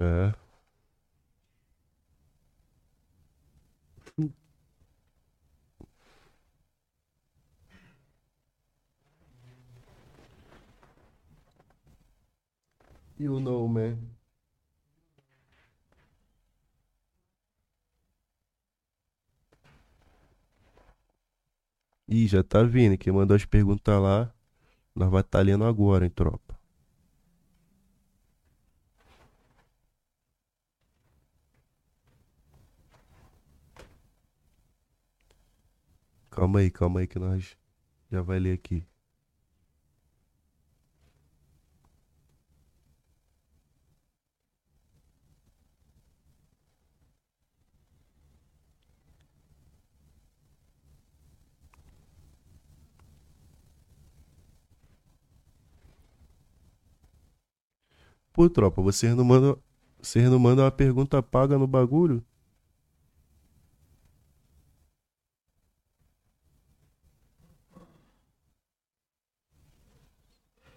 [SPEAKER 2] É. You know, man. Ih, já tá vindo. Quem mandou as perguntas lá, nós vai estar lendo agora, hein, tropa. Calma aí, calma aí que nós já vai ler aqui. Pô, tropa, vocês não mandam, vocês não mandam uma pergunta paga no bagulho?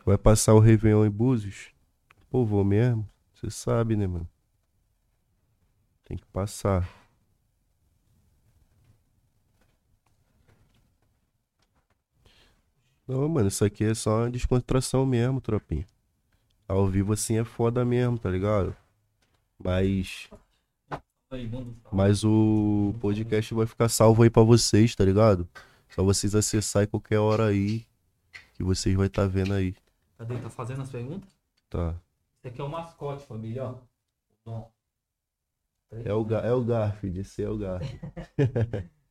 [SPEAKER 2] Vai passar o Réveillon em Búzios? Pô, vou mesmo. Você sabe, né, mano? Tem que passar. Não, mano, isso aqui é só uma descontração mesmo, tropinha. Ao vivo assim é foda mesmo, tá ligado? Mas. Mas o podcast vai ficar salvo aí pra vocês, tá ligado? Só vocês acessar em qualquer hora aí. Que vocês vai estar vendo aí.
[SPEAKER 1] Cadê? Tá fazendo as perguntas?
[SPEAKER 2] Tá.
[SPEAKER 1] Esse aqui é o mascote, família, ó. Bom.
[SPEAKER 2] É o, Ga- é o Garfield, esse é o Garfield.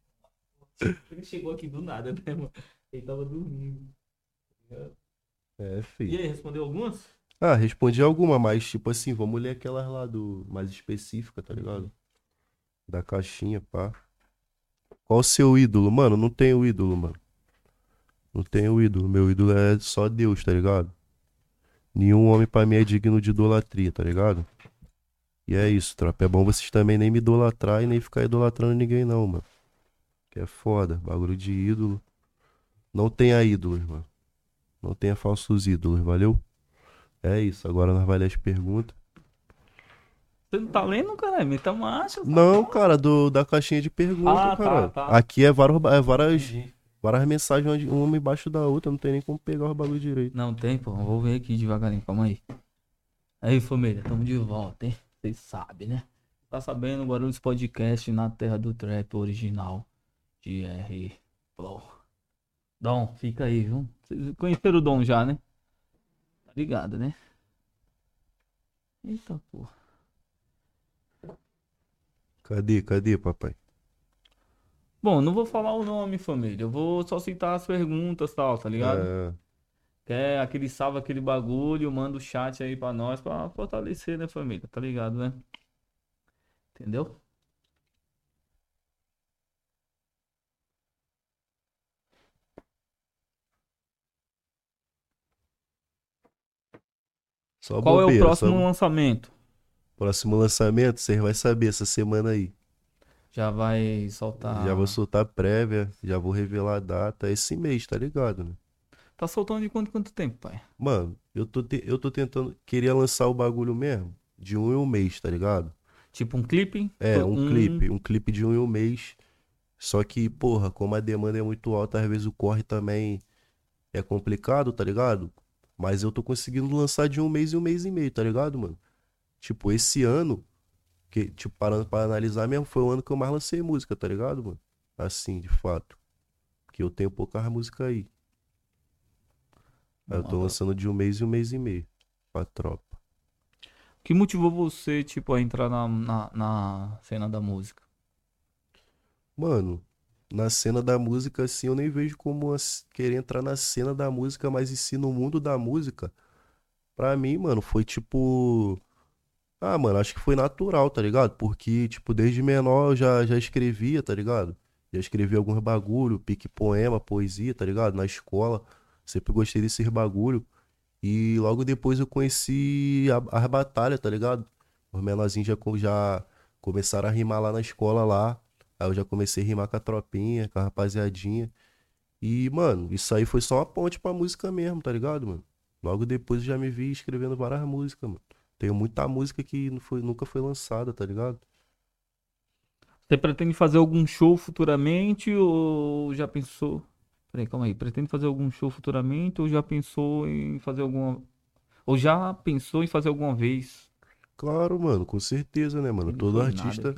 [SPEAKER 1] Ele chegou aqui do nada, né, mano? Ele tava dormindo.
[SPEAKER 2] É,
[SPEAKER 1] E
[SPEAKER 2] filho.
[SPEAKER 1] aí, respondeu algumas?
[SPEAKER 2] Ah, respondi alguma, mas tipo assim, vamos ler aquelas lá do mais específica, tá ligado? Da caixinha, pá. Qual o seu ídolo? Mano, não tenho ídolo, mano. Não tenho ídolo. Meu ídolo é só Deus, tá ligado? Nenhum homem pra mim é digno de idolatria, tá ligado? E é isso, tropa. É bom vocês também nem me idolatrar e nem ficar idolatrando ninguém, não, mano. Que é foda. Bagulho de ídolo. Não tenha ídolos, mano. Não tenha falsos ídolos, valeu? É isso. Agora nós vai ler as perguntas.
[SPEAKER 1] Você não tá lendo, cara? Meta marcha. tá
[SPEAKER 2] Não,
[SPEAKER 1] bom.
[SPEAKER 2] cara, do, da caixinha de perguntas,
[SPEAKER 1] Ah, tá,
[SPEAKER 2] cara.
[SPEAKER 1] tá.
[SPEAKER 2] Aqui é várias, é várias, várias mensagens uma embaixo da outra, não tem nem como pegar o bagulho direito.
[SPEAKER 1] Não tem, pô. Vou ver aqui devagarinho. Calma aí. Aí, família. Tamo de volta, hein? Vocês sabem, né? Tá sabendo? Guarulhos Podcast na terra do trap original. de R. Flow. Dom, fica aí, viu? Vocês conheceram o Dom já, né? Tá ligado, né? Eita, porra.
[SPEAKER 2] Cadê, cadê, papai?
[SPEAKER 1] Bom, não vou falar o nome, família. Eu vou só citar as perguntas e tal, tá ligado?
[SPEAKER 2] É,
[SPEAKER 1] Quer aquele salve, aquele bagulho, manda o chat aí pra nós pra fortalecer, né, família? Tá ligado, né? Entendeu?
[SPEAKER 2] só
[SPEAKER 1] Qual é o
[SPEAKER 2] bobeira,
[SPEAKER 1] próximo
[SPEAKER 2] só-
[SPEAKER 1] lançamento?
[SPEAKER 2] próximo lançamento? Vocês vão saber essa semana aí.
[SPEAKER 1] Já vai soltar.
[SPEAKER 2] Já vou soltar prévia, já vou revelar a data esse mês, tá ligado, né?
[SPEAKER 1] Tá soltando de quanto quanto tempo, pai?
[SPEAKER 2] Mano, eu tô, te- eu tô tentando. Queria lançar o bagulho mesmo. De um em um mês, tá ligado?
[SPEAKER 1] Tipo um clipe?
[SPEAKER 2] É,
[SPEAKER 1] To-
[SPEAKER 2] um clipe. Um clipe de um em um mês. Só que, porra, como a demanda é muito alta, às vezes o corre também é complicado, tá ligado? Mas eu tô conseguindo lançar de um mês em um mês e meio, tá ligado, mano? Tipo, esse ano, que, tipo, parando pra analisar mesmo, foi o ano que eu mais lancei música, tá ligado, mano? Assim, de fato. Porque eu tenho poucas músicas aí. Aí eu tô lançando de um mês e um mês e meio. Pra tropa.
[SPEAKER 1] O que motivou você, tipo, a entrar na, na, na cena da música?
[SPEAKER 2] Mano, na cena da música, assim, eu nem vejo como as- querer entrar na cena da música, mas em si no mundo da música, pra mim, mano, foi tipo. Ah, mano, acho que foi natural, tá ligado? Porque, tipo, desde menor eu já, já escrevia, tá ligado? Já escrevi alguns bagulho, pique poema, poesia, tá ligado? Na escola. Sempre gostei desses bagulho. E logo depois eu conheci as batalhas, tá ligado? Os menorzinhos já, já começaram a rimar lá na escola lá. Aí eu já comecei a rimar com a tropinha, com a rapaziadinha. E, mano, isso aí foi só uma ponte pra música mesmo, tá ligado, mano? Logo depois eu já me vi escrevendo várias músicas, mano. Tenho muita música que não foi, nunca foi lançada, tá ligado?
[SPEAKER 1] Você pretende fazer algum show futuramente ou já pensou? Peraí, calma aí. Pretende fazer algum show futuramente ou já pensou em fazer alguma. Ou já pensou em fazer alguma vez?
[SPEAKER 2] Claro, mano, com certeza, né, mano?
[SPEAKER 1] Não
[SPEAKER 2] Todo artista,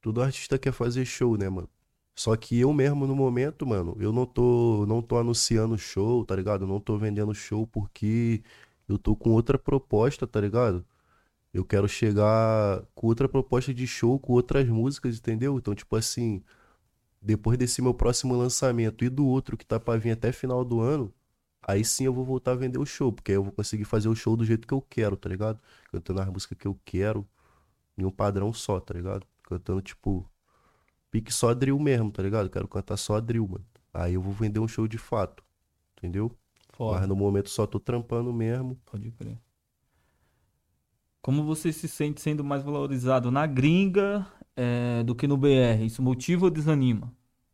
[SPEAKER 2] todo artista quer fazer show, né, mano? Só que eu mesmo no momento, mano, eu não tô, não tô anunciando show, tá ligado? Eu não tô vendendo show porque eu tô com outra proposta, tá ligado? Eu quero chegar com outra proposta de show, com outras músicas, entendeu? Então, tipo assim, depois desse meu próximo lançamento e do outro que tá pra vir até final do ano, aí sim eu vou voltar a vender o show, porque aí eu vou conseguir fazer o show do jeito que eu quero, tá ligado? Cantando as músicas que eu quero, em um padrão só, tá ligado? Cantando, tipo, pique só drill mesmo, tá ligado? Quero cantar só drill, mano. Aí eu vou vender um show de fato, entendeu?
[SPEAKER 1] Foda,
[SPEAKER 2] Mas no momento só tô trampando mesmo.
[SPEAKER 1] pode crer. Como você se sente sendo mais valorizado na gringa eh, do que no BR? Isso motiva ou desanima?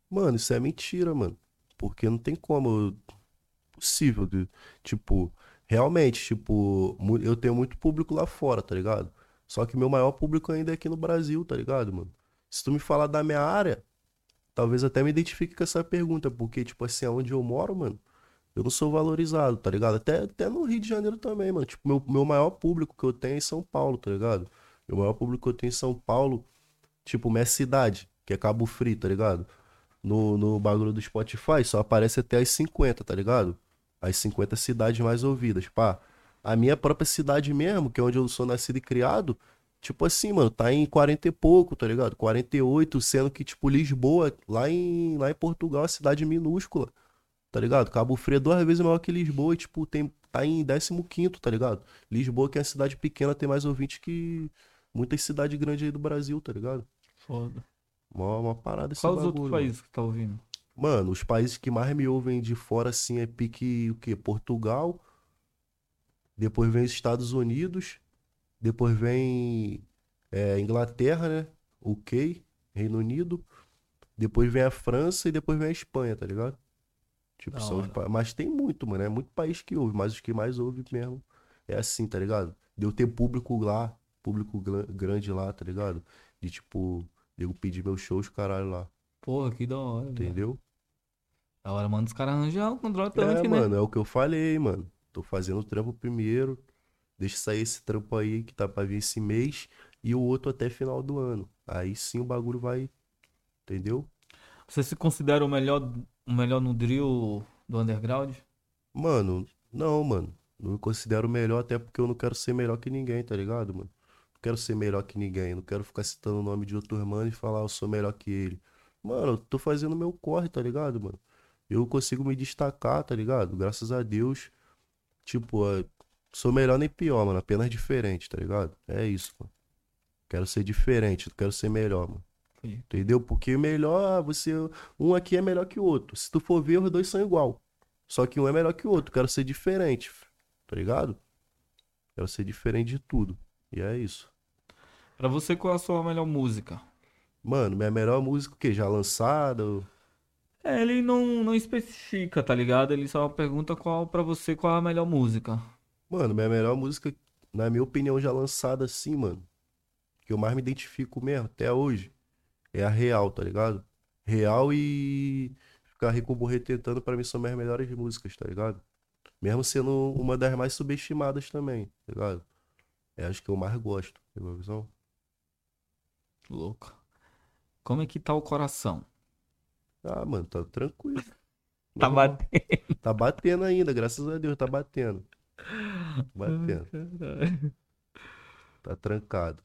[SPEAKER 2] Mano, isso é mentira, mano. Porque não tem como. Possível. de- Tipo, realmente, tipo, eu tenho muito público lá fora, tá ligado? Só que meu maior público ainda é aqui no Brasil, tá ligado, mano? Se tu me falar da minha área, talvez até me identifique com essa pergunta, porque, tipo assim, aonde eu moro, mano, eu não sou valorizado, tá ligado? Até, até no Rio de Janeiro também, mano. Tipo, meu, meu maior público que eu tenho é em São Paulo, tá ligado? Meu maior público que eu tenho em São Paulo, tipo, minha cidade, que é Cabo Frio, tá ligado? No, no bagulho do Spotify só aparece até as 50, tá ligado? As 50 cidades mais ouvidas, pá. A minha própria cidade mesmo, que é onde eu sou nascido e criado, tipo assim, mano, tá em 40 e pouco, tá ligado? 48, sendo que, tipo, Lisboa, lá em, lá em Portugal, é uma cidade minúscula, tá ligado? Cabo Frio é duas vezes maior que Lisboa e, tipo, tem, tá em 15º, tá ligado? Lisboa, que é uma cidade pequena, tem mais ouvintes que muitas cidades grandes aí do Brasil, tá ligado?
[SPEAKER 1] Foda.
[SPEAKER 2] Uma, uma parada esse
[SPEAKER 1] Qual os
[SPEAKER 2] bagulho,
[SPEAKER 1] outros
[SPEAKER 2] mano.
[SPEAKER 1] países que tá ouvindo?
[SPEAKER 2] Mano, os países que mais me ouvem de fora, assim, é pique, o quê? Portugal. Depois vem os Estados Unidos. Depois vem é, Inglaterra, né? UK, Reino Unido. Depois vem a França e depois vem a Espanha, tá ligado? Tipo, são os pa- Mas tem muito, mano. É muito país que ouve, mas os que mais ouve mesmo é assim, tá ligado? Deu ter público lá, público grande lá, tá ligado? De tipo, eu pedir meus shows, caralho, lá,
[SPEAKER 1] Porra, que da hora.
[SPEAKER 2] entendeu?
[SPEAKER 1] Da hora, manda os caras arranjar um
[SPEAKER 2] É,
[SPEAKER 1] contratante, né?
[SPEAKER 2] mano, é o que eu falei, mano. Tô fazendo o trampo primeiro. Deixa sair esse trampo aí que tá pra vir esse mês. E o outro até final do ano. Aí sim o bagulho vai. Entendeu?
[SPEAKER 1] Você se considera o melhor, o melhor no drill do underground?
[SPEAKER 2] Mano, não, mano. Não me considero melhor, até porque eu não quero ser melhor que ninguém, tá ligado, mano? Não quero ser melhor que ninguém. Não quero ficar citando o nome de outro mano e falar eu sou melhor que ele. Mano, eu tô fazendo meu corre, tá ligado, mano? Eu consigo me destacar, tá ligado? Graças a Deus. Tipo, sou melhor nem pior, mano. Apenas diferente, tá ligado? É isso, mano. Quero ser diferente, quero ser melhor, mano. Entendeu? Porque melhor, você. Um aqui é melhor que o outro. Se tu for ver, os dois são igual. Só que um é melhor que o outro. Quero ser diferente. Tá ligado? Quero ser diferente de tudo. E é isso.
[SPEAKER 1] Pra você, qual é a sua melhor música?
[SPEAKER 2] Mano, minha melhor música o quê? Já lançada?
[SPEAKER 1] É, ele não, não especifica, tá ligado? Ele só pergunta qual pra você qual é a melhor música.
[SPEAKER 2] Mano, minha melhor música, na minha opinião, já lançada assim, mano. Que eu mais me identifico mesmo, até hoje. É a Real, tá ligado? Real e Ficar Rico Morrer Tentando, pra mim, são minhas melhores músicas, tá ligado? Mesmo sendo uma das mais subestimadas também, tá ligado? É as que eu mais gosto, pegou a visão?
[SPEAKER 1] Louco. Como é que tá o coração?
[SPEAKER 2] Ah, mano, tá tranquilo.
[SPEAKER 1] Tá batendo.
[SPEAKER 2] Tá batendo ainda, graças a Deus, tá batendo. Batendo, tá trancado.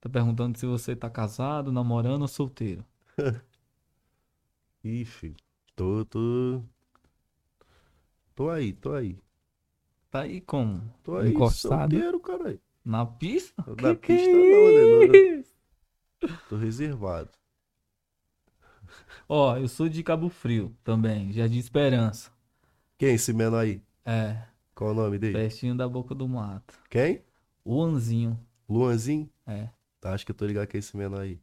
[SPEAKER 1] Tá perguntando se você tá casado, namorando ou solteiro.
[SPEAKER 2] Ih, filho, tô, tô... Tô aí, tô aí.
[SPEAKER 1] Tá aí como?
[SPEAKER 2] Tô aí,
[SPEAKER 1] Encostado?
[SPEAKER 2] solteiro, caralho.
[SPEAKER 1] Na pista?
[SPEAKER 2] Na
[SPEAKER 1] Que que
[SPEAKER 2] pista
[SPEAKER 1] é
[SPEAKER 2] não, né? Não-? Tô reservado.
[SPEAKER 1] Ó, eu sou de Cabo Frio também, Jardim Esperança.
[SPEAKER 2] Quem esse menor aí?
[SPEAKER 1] É,
[SPEAKER 2] Qual o nome dele?
[SPEAKER 1] pertinho da boca do mato.
[SPEAKER 2] Quem?
[SPEAKER 1] O Anzinho.
[SPEAKER 2] Luanzinho?
[SPEAKER 1] É.
[SPEAKER 2] Acho que eu tô ligado que é esse menor aí.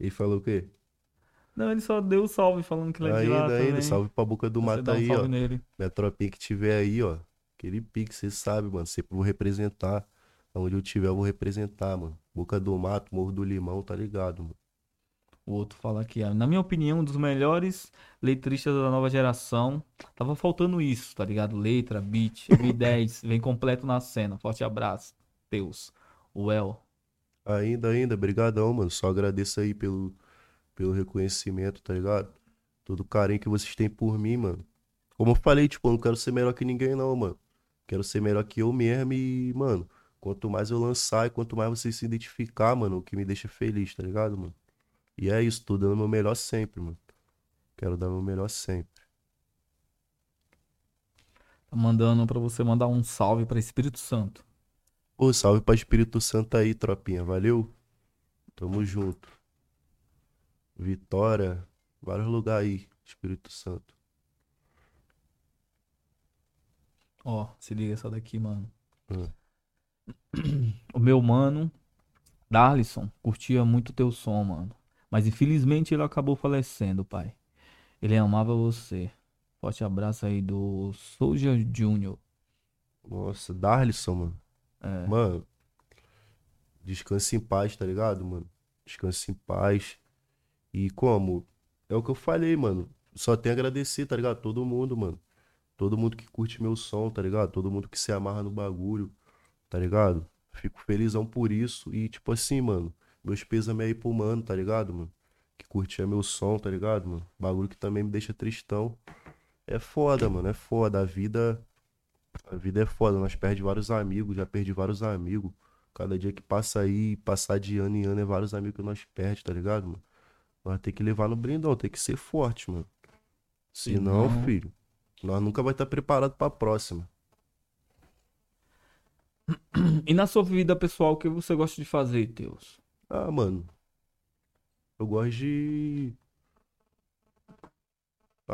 [SPEAKER 2] Ele falou o quê?
[SPEAKER 1] Não, ele só deu salve falando que ele é de lá
[SPEAKER 2] Ainda, ainda,
[SPEAKER 1] também.
[SPEAKER 2] salve pra boca do
[SPEAKER 1] Você
[SPEAKER 2] mato
[SPEAKER 1] um
[SPEAKER 2] aí, ó.
[SPEAKER 1] nele.
[SPEAKER 2] Minha tropinha que tiver aí, ó. Aquele pique, você sabe, mano. Sempre vou representar. Onde eu tiver, eu vou representar, mano. Boca do mato, Morro do Limão, tá ligado, mano.
[SPEAKER 1] O outro fala aqui, ó, na minha opinião, um dos melhores letristas da nova geração. Tava faltando isso, tá ligado? Letra, beat, M10, vem completo na cena. Forte abraço. Deus. O El.
[SPEAKER 2] Ainda, ainda, brigadão, mano. Só agradeço aí pelo, pelo reconhecimento, tá ligado? Todo o carinho que vocês têm por mim, mano. Como eu falei, tipo, eu não quero ser melhor que ninguém, não, mano. Quero ser melhor que eu mesmo e, mano, quanto mais eu lançar e quanto mais vocês se identificar, mano, o que me deixa feliz, tá ligado, mano? E é isso, tô dando meu melhor sempre, mano. Quero dar meu melhor sempre.
[SPEAKER 1] Tá mandando pra você mandar um salve pra Espírito Santo.
[SPEAKER 2] Ô, salve pra Espírito Santo aí, tropinha. Valeu? Tamo junto. Vitória, vários lugares aí, Espírito Santo.
[SPEAKER 1] Ó, se liga essa daqui, mano.
[SPEAKER 2] Hum.
[SPEAKER 1] O meu mano, Darlison, curtia muito teu som, mano. Mas infelizmente ele acabou falecendo, pai. Ele amava você. Forte abraço aí do Soldier Junior.
[SPEAKER 2] Nossa, Darlison, mano.
[SPEAKER 1] É.
[SPEAKER 2] Mano, descanse em paz, tá ligado, mano? Descanse em paz. E como? É o que eu falei, mano. Só tenho a agradecer, tá ligado? Todo mundo, mano. Todo mundo que curte meu som, tá ligado? Todo mundo que se amarra no bagulho, tá ligado? Fico felizão por isso. E, tipo assim, mano, meus pêsames aí pro mano, tá ligado, mano? Que curtia meu som, tá ligado, mano? Bagulho que também me deixa tristão. É foda, mano, é foda. A vida. A vida é foda. Nós perdemos vários amigos, já perdi vários amigos. Cada dia que passa aí, passar de ano em ano, é vários amigos que nós perdemos, tá ligado, mano? Nós tem que levar no brindão, tem que ser forte, mano. Senão,
[SPEAKER 1] Senão-
[SPEAKER 2] filho, nós nunca vai estar preparado pra próxima.
[SPEAKER 1] E na sua vida pessoal, o que você gosta de fazer, Teus?
[SPEAKER 2] Ah, mano, Eu gosto de.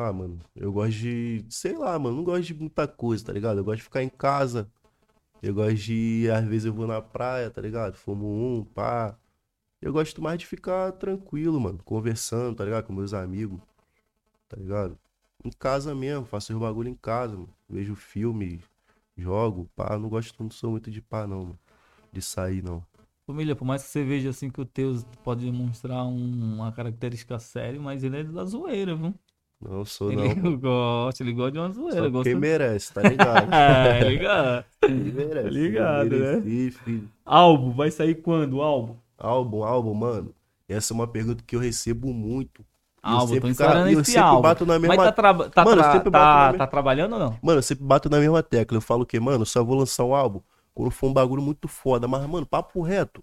[SPEAKER 2] Ah, mano, eu gosto de. Sei lá, mano, não gosto de muita coisa, tá ligado? Eu gosto de ficar em casa. Eu gosto de. Às vezes eu vou na praia, tá ligado? Fumo um, pá. Eu gosto mais de ficar tranquilo, mano, conversando, tá ligado? Com meus amigos, tá ligado? Em casa mesmo, faço os bagulho em casa, mano. Vejo filme, jogo, pá. Não gosto, não sou muito de pá, não, mano. De sair, não.
[SPEAKER 1] Família, por mais que você veja assim que o Teus pode demonstrar um- uma característica séria, mas ele é da zoeira, viu?
[SPEAKER 2] Não sou,
[SPEAKER 1] Ele
[SPEAKER 2] não.
[SPEAKER 1] gosta, ele gosta de uma zoeira.
[SPEAKER 2] Só
[SPEAKER 1] Gosta...
[SPEAKER 2] quem merece, tá ligado?
[SPEAKER 1] É, ligado.
[SPEAKER 2] Quem merece.
[SPEAKER 1] Tá ligado, né?
[SPEAKER 2] Mereci.
[SPEAKER 1] Álbum, vai sair quando álbum?
[SPEAKER 2] Álbum, álbum, mano. Essa é uma pergunta que eu recebo muito. Eu
[SPEAKER 1] Álbum, tô
[SPEAKER 2] sempre, cara, e eu
[SPEAKER 1] esse
[SPEAKER 2] sempre
[SPEAKER 1] álbum.
[SPEAKER 2] bato na mesma
[SPEAKER 1] Mas tá, tra... tá,
[SPEAKER 2] Mano, eu
[SPEAKER 1] tra-
[SPEAKER 2] sempre
[SPEAKER 1] tá-
[SPEAKER 2] bato na me-
[SPEAKER 1] tá trabalhando ou não?
[SPEAKER 2] Mano, eu sempre bato na mesma tecla. Eu falo que, mano, eu só vou lançar um álbum quando for um bagulho muito foda. Mas, mano, papo reto.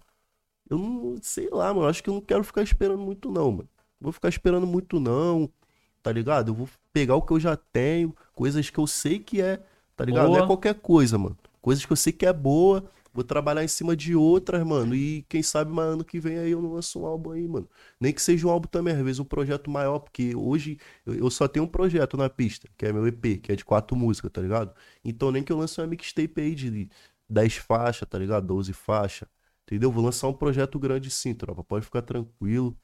[SPEAKER 2] Eu não sei lá, mano. Acho que eu não quero ficar esperando muito, não, mano. Vou ficar esperando muito, não. Tá ligado? Eu vou pegar o que eu já tenho, coisas que eu sei que é, tá ligado? Não
[SPEAKER 1] Boa.
[SPEAKER 2] é qualquer coisa, mano. Coisas que eu sei que é boa. Vou trabalhar em cima de outras, mano. E quem sabe, mas ano que vem aí eu não lanço um álbum aí, mano. Nem que seja um álbum também, às vezes um projeto maior, porque hoje eu, eu só tenho um projeto na pista, que é meu EP, que é de quatro músicas, tá ligado? Então nem que eu lance uma mixtape aí de 10 faixas, tá ligado? 12 faixas, entendeu? Vou lançar um projeto grande sim, tropa. Pode ficar tranquilo,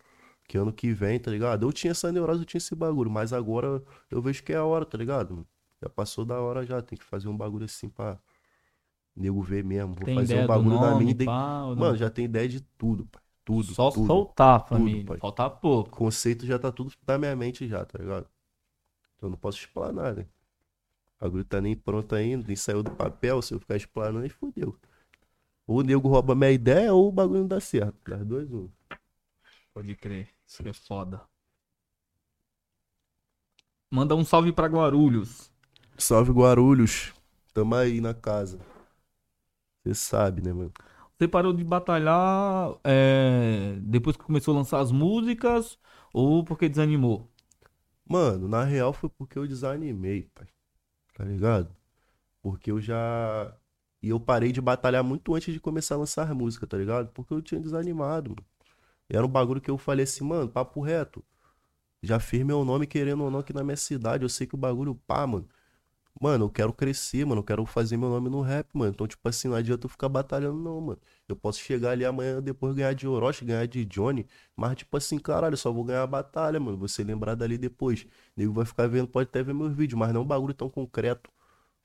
[SPEAKER 2] que ano que vem, tá ligado? Eu tinha essa neurose, eu tinha esse bagulho, mas agora eu vejo que é a hora, tá ligado? mano? Já passou da hora já, tem que fazer um bagulho assim pra nego ver mesmo. Vou
[SPEAKER 1] Tem
[SPEAKER 2] fazer
[SPEAKER 1] ideia
[SPEAKER 2] um bagulho da
[SPEAKER 1] nome,
[SPEAKER 2] minha
[SPEAKER 1] pá, ou não?
[SPEAKER 2] Mano, já tem ideia de tudo, pai. Tudo,
[SPEAKER 1] Só
[SPEAKER 2] tudo.
[SPEAKER 1] soltar, família.
[SPEAKER 2] pai.
[SPEAKER 1] Falta pouco.
[SPEAKER 2] O conceito já tá tudo na minha mente já, tá ligado? Então eu não posso explanar, né? O bagulho tá nem pronto ainda, nem saiu do papel. Se eu ficar explanando, aí fodeu. Ou o nego rouba minha ideia ou o bagulho não dá certo. Das duas, um.
[SPEAKER 1] Pode crer. Isso é foda. Manda um salve pra Guarulhos.
[SPEAKER 2] Salve Guarulhos. Tamo aí na casa. Você sabe, né, mano?
[SPEAKER 1] Você parou de batalhar é, depois que começou a lançar as músicas ou porque desanimou?
[SPEAKER 2] Mano, na real foi porque eu desanimei, pai. Tá ligado? Porque eu já. E eu parei de batalhar muito antes de começar a lançar música, tá ligado? Porque eu tinha desanimado, mano. Era um bagulho que eu falei assim, mano, papo reto. Já fiz meu nome querendo ou não aqui na minha cidade. Eu sei que o bagulho, pá, mano. Mano, eu quero crescer, mano. Eu quero fazer meu nome no rap, mano. Então, tipo assim, não adianta eu ficar batalhando, não, mano. Eu posso chegar ali amanhã, depois ganhar de Orochi, ganhar de Johnny. Mas, tipo assim, caralho, eu só vou ganhar a batalha, mano. Você lembrar dali depois. Nego vai ficar vendo, pode até ver meus vídeos, mas não é um bagulho tão concreto.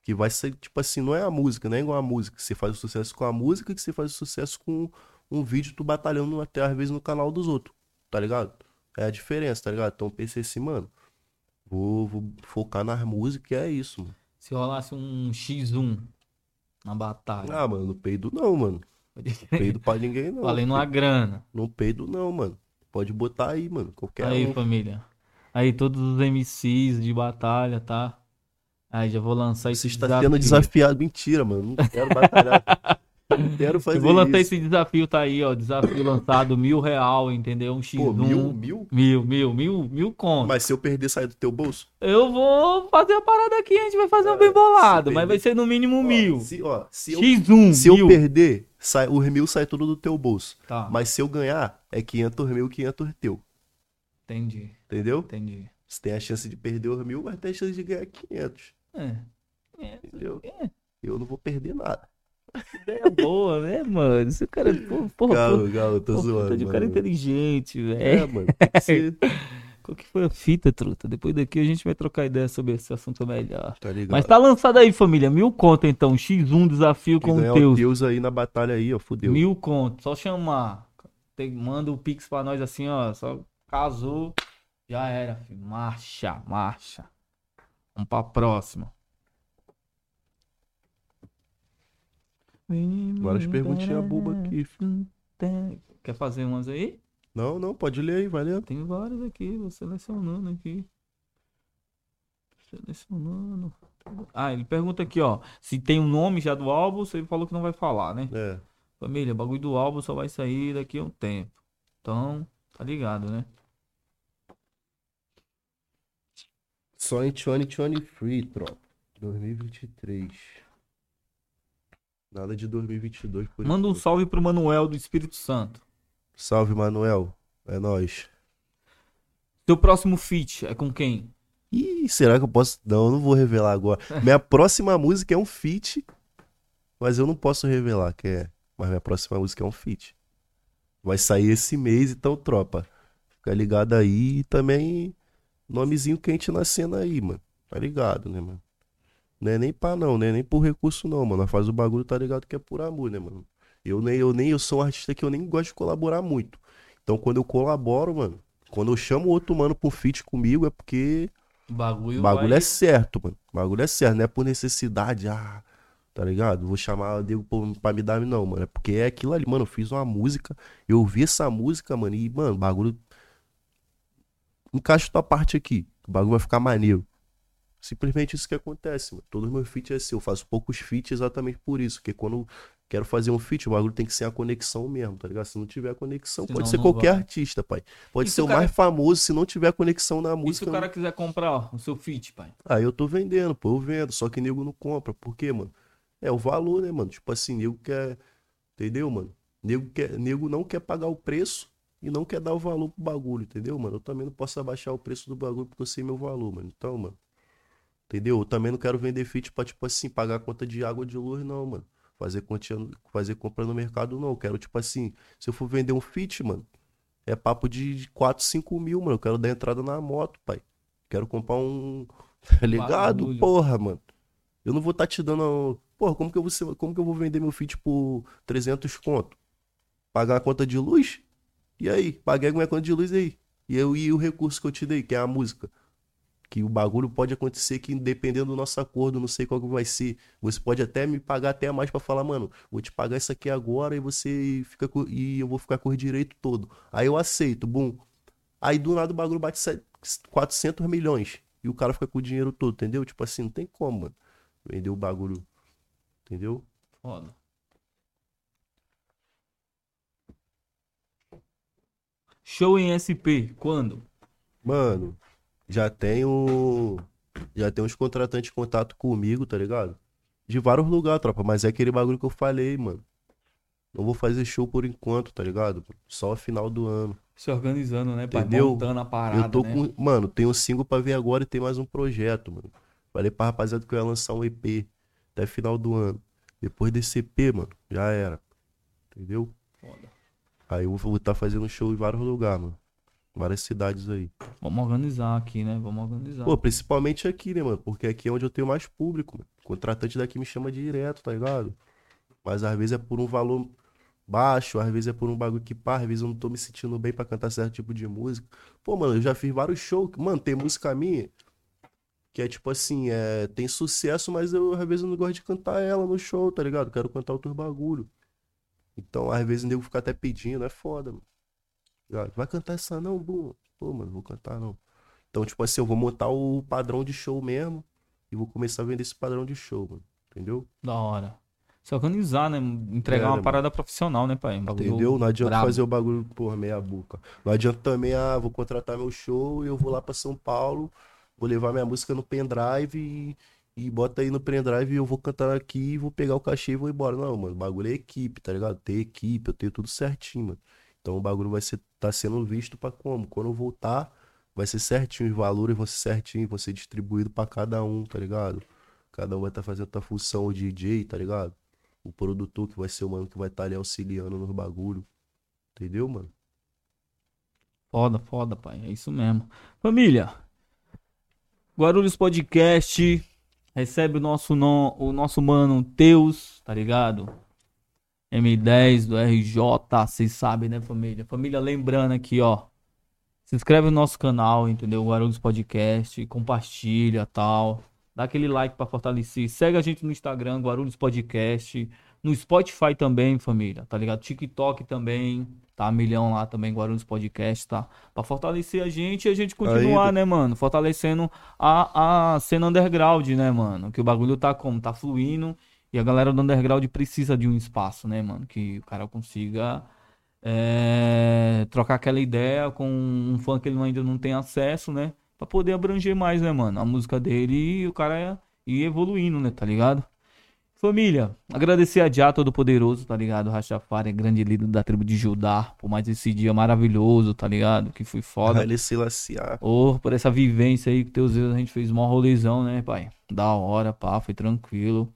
[SPEAKER 2] Que vai ser, tipo assim, não é a música, não é igual a música. Você faz o sucesso com a música, que você faz o sucesso com um vídeo, tu batalhando até às vezes no canal dos outros, tá ligado? É a diferença, tá ligado? Então pensei assim, mano, vou, vou focar nas músicas e é isso, mano.
[SPEAKER 1] Se rolasse um X1 na batalha.
[SPEAKER 2] Ah, mano, não peido não, mano. Peido pra ninguém não.
[SPEAKER 1] Valendo uma grana.
[SPEAKER 2] Não peido não, mano. Pode botar aí, mano. Qualquer
[SPEAKER 1] Aí,
[SPEAKER 2] um.
[SPEAKER 1] família. Aí, todos os MCs de batalha, tá? Aí, já vou lançar esse
[SPEAKER 2] Você está
[SPEAKER 1] desafio.
[SPEAKER 2] sendo desafiado. Mentira, mano. Não quero batalhar. quero fazer
[SPEAKER 1] Eu vou lançar
[SPEAKER 2] isso.
[SPEAKER 1] esse desafio, tá aí, ó. Desafio lançado, mil real, entendeu? Um X1.
[SPEAKER 2] Pô, mil, mil?
[SPEAKER 1] Mil, mil, mil, mil conto.
[SPEAKER 2] Mas se eu perder, sair do teu bolso?
[SPEAKER 1] Eu vou fazer a parada aqui, a gente vai fazer um bem bolado, mas vai ser no mínimo
[SPEAKER 2] Ó,
[SPEAKER 1] mil.
[SPEAKER 2] Se, ó, se eu,
[SPEAKER 1] X1,
[SPEAKER 2] se
[SPEAKER 1] mil.
[SPEAKER 2] eu perder, sai, os mil sai tudo do teu bolso.
[SPEAKER 1] Tá,
[SPEAKER 2] Mas se eu ganhar, é 500 mil, 500 teu.
[SPEAKER 1] entendi,
[SPEAKER 2] Entendeu?
[SPEAKER 1] entendi.
[SPEAKER 2] Você tem a chance de perder os mil, mas tem a chance de ganhar 500.
[SPEAKER 1] É, é,
[SPEAKER 2] Entendeu?
[SPEAKER 1] é.
[SPEAKER 2] Eu não vou perder nada.
[SPEAKER 1] Ideia boa, né, mano? Esse cara, pô, porra,
[SPEAKER 2] Galo, galo, tô
[SPEAKER 1] pô,
[SPEAKER 2] zoando.
[SPEAKER 1] puta de um cara
[SPEAKER 2] mano.
[SPEAKER 1] inteligente,
[SPEAKER 2] É,
[SPEAKER 1] velho.
[SPEAKER 2] mano. Tem que ser,
[SPEAKER 1] Qual que foi a fita, truta? Depois daqui a gente vai trocar ideia sobre esse assunto melhor.
[SPEAKER 2] tá ligado?
[SPEAKER 1] Mas tá lançado aí, família. Mil conto, então. X1 desafio
[SPEAKER 2] Quem
[SPEAKER 1] com o Teus.
[SPEAKER 2] Deus aí na batalha aí, ó, fudeu.
[SPEAKER 1] Mil conto. Só chamar. Tem- manda o Pix pra nós assim, ó. Só casou. Já era, filho. Marcha, marcha. Vamos pra próxima.
[SPEAKER 2] Várias perguntinhas bobas aqui.
[SPEAKER 1] Quer fazer umas aí?
[SPEAKER 2] Não, não, pode ler aí, valeu.
[SPEAKER 1] Tem várias aqui, vou selecionando aqui. Selecionando. Ah, ele pergunta aqui, ó. Se tem um nome já do álbum, você falou que não vai falar, né?
[SPEAKER 2] É.
[SPEAKER 1] Família, o bagulho do álbum só vai sair daqui a um tempo. Então, tá ligado, né?
[SPEAKER 2] Só em 2023, tropa. 2023. Nada de 2022 por
[SPEAKER 1] Manda um salve pro Manuel do Espírito Santo.
[SPEAKER 2] Salve, Manuel. É nóis.
[SPEAKER 1] Teu próximo feat é com quem?
[SPEAKER 2] Ih, será que eu posso. Não, eu não vou revelar agora. Minha próxima música é um feat, mas eu não posso revelar que é. Mas minha próxima música é um feat. Vai sair esse mês, então, tropa. Fica ligado aí e também nomezinho quente na cena aí, mano. Tá ligado, né, mano? Não é nem pá, não, né? Nem por recurso, não, mano. Nós faz o bagulho, tá ligado? Que é por amor, né, mano? Eu nem, eu nem, eu sou um artista que eu nem gosto de colaborar muito. Então, quando eu colaboro, mano, quando eu chamo outro mano pro feat comigo, é porque
[SPEAKER 1] O bagulho,
[SPEAKER 2] bagulho
[SPEAKER 1] vai...
[SPEAKER 2] é certo, mano. O bagulho é certo, não é por necessidade, ah, tá ligado? Vou chamar o Diego pra- pra me dar, não, mano. É porque é aquilo ali, mano. Eu fiz uma música, eu ouvi essa música, mano, e, mano, o bagulho. Encaixa tua parte aqui. O bagulho vai ficar maneiro. Simplesmente isso que acontece, mano. Todos os meus feats é assim. Eu faço poucos feats exatamente por isso. Porque quando eu quero fazer um feat, o bagulho tem que ser a conexão mesmo, tá ligado? Se não tiver conexão,
[SPEAKER 1] Senão
[SPEAKER 2] pode ser
[SPEAKER 1] não
[SPEAKER 2] qualquer
[SPEAKER 1] vai.
[SPEAKER 2] artista, pai. Pode
[SPEAKER 1] E se
[SPEAKER 2] ser
[SPEAKER 1] o cara-
[SPEAKER 2] mais famoso, se não tiver conexão na
[SPEAKER 1] E se
[SPEAKER 2] música.
[SPEAKER 1] o cara quiser comprar ó, o seu feat, pai?
[SPEAKER 2] Aí eu tô vendendo, pô, eu vendo, só que nego não compra. Por quê, mano? É o valor, né, mano? Tipo assim, nego quer. Entendeu, mano? Nego, quer, nego não quer pagar o preço e não quer dar o valor pro bagulho, entendeu, mano? Eu também não posso abaixar o preço do bagulho porque eu sei meu valor, mano. Então, mano. Entendeu? Eu também não quero vender fit pra, tipo assim, pagar a conta de água de luz, não, mano. Fazer, quantia, fazer compra no mercado, não. Eu quero, tipo assim, se eu for vender um fit, mano, é papo de 4, 5 mil, mano. Eu quero dar entrada na moto, pai. Quero comprar um. Tá ligado?
[SPEAKER 1] Bagulho.
[SPEAKER 2] Porra, mano. Eu não vou estar te dando. Porra, como que, eu vou, como que eu vou vender meu fit por 300 conto? Pagar a conta de luz? E aí? Paguei a minha conta de luz aí? E, eu, e o recurso que eu te dei, que é a música? Que o bagulho pode acontecer que, dependendo do nosso acordo, não sei qual que vai ser. Você pode até me pagar até mais pra falar, mano, vou te pagar isso aqui agora e você fica com- e eu vou ficar com o direito todo. Aí eu aceito, bum. Aí do nada o bagulho bate set- 400 milhões e o cara fica com o dinheiro todo, entendeu? Tipo assim, não tem como, mano. Vender o bagulho, entendeu?
[SPEAKER 1] Foda. Show em SP, quando?
[SPEAKER 2] Mano, já tenho. Já tem uns contratantes em contato comigo, tá ligado? De vários lugares, tropa. Mas é aquele bagulho que eu falei, mano. Não vou fazer show por enquanto, tá ligado? Só final do ano.
[SPEAKER 1] Se organizando, né, pai?
[SPEAKER 2] Entendeu?
[SPEAKER 1] Montando a parada,
[SPEAKER 2] eu tô
[SPEAKER 1] né?
[SPEAKER 2] com. Mano, tem um single pra ver agora e tem mais um projeto, mano. Falei pra rapaziada que eu ia lançar um EP até final do ano. Depois desse EP, mano, já era. Entendeu?
[SPEAKER 1] Foda.
[SPEAKER 2] Aí eu vou estar fazendo show em vários lugares, mano. Várias cidades aí.
[SPEAKER 1] Vamos organizar aqui, né? Vamos organizar.
[SPEAKER 2] Pô, principalmente aqui, né, mano? Porque aqui é onde eu tenho mais público, mano. Contratante daqui me chama direto, tá ligado? Mas às vezes é por um valor baixo, às vezes é por um bagulho que pá, às vezes eu não tô me sentindo bem pra cantar certo tipo de música. Pô, mano, eu já fiz vários shows. Mano, tem música minha que é tipo assim, é, tem sucesso, mas eu às vezes eu não gosto de cantar ela no show, tá ligado? Quero cantar outros bagulho. Então, às vezes o nego fica até pedindo, é foda, mano. Ligado? Vai cantar essa não, Bum? Pô, mano, vou cantar não. Então, tipo assim, eu vou montar o padrão de show mesmo e vou começar a vender esse padrão de show, mano. Entendeu?
[SPEAKER 1] Da hora. Se organizar, né? Entregar
[SPEAKER 2] É,
[SPEAKER 1] uma
[SPEAKER 2] né,
[SPEAKER 1] parada profissional, né, pai? Um
[SPEAKER 2] Entendeu? Não adianta
[SPEAKER 1] brabo.
[SPEAKER 2] fazer o bagulho, porra, meia boca. Não adianta também, ah, vou contratar meu show e eu vou lá pra São Paulo, vou levar minha música no pendrive e, e bota aí no pendrive e eu vou cantar aqui, vou pegar o cachê e vou embora. Não, mano, o bagulho é equipe, tá ligado? Tem equipe, eu tenho tudo certinho, mano. Então o bagulho vai ser, tá sendo visto pra como? Quando voltar, vai ser certinho, os valores vão ser certinho, vão ser distribuídos pra cada um, tá ligado? Cada um vai estar fazendo a função, o DJ, tá ligado? O produtor que vai ser o mano que vai estar ali auxiliando nos bagulho. Entendeu, mano?
[SPEAKER 1] Foda, foda, pai. É isso mesmo. Família, Guarulhos Podcast recebe o nosso, no, o nosso mano Teus, tá ligado? M10 do RJ, vocês sabem, né, família? Família, lembrando aqui, ó. Se inscreve no nosso canal, entendeu? Guarulhos Podcast, compartilha tal. Dá aquele like pra fortalecer. Segue a gente no Instagram, Guarulhos Podcast. No Spotify também, família, tá ligado? TikTok também, tá? Milhão lá também, Guarulhos Podcast, tá? Pra fortalecer a gente e a gente continuar,
[SPEAKER 2] Ainda.
[SPEAKER 1] né, mano? Fortalecendo a, a cena underground, né, mano? Que o bagulho tá como? Tá fluindo e a galera do underground precisa de um espaço, né, mano? Que o cara consiga é, trocar aquela ideia com um fã que ele ainda não tem acesso, né? Pra poder abranger mais, né, mano? A música dele e o cara ir evoluindo, né? Tá ligado? Família, agradecer a Jah Todo-Poderoso, tá ligado? Rastafari é grande líder da tribo de Judá, por mais esse dia maravilhoso, tá ligado? Que foi foda.
[SPEAKER 2] Selassie.
[SPEAKER 1] Ô, por essa vivência aí que teus Deus, a gente fez mó rolezão, né, pai? Da hora, pá, foi tranquilo.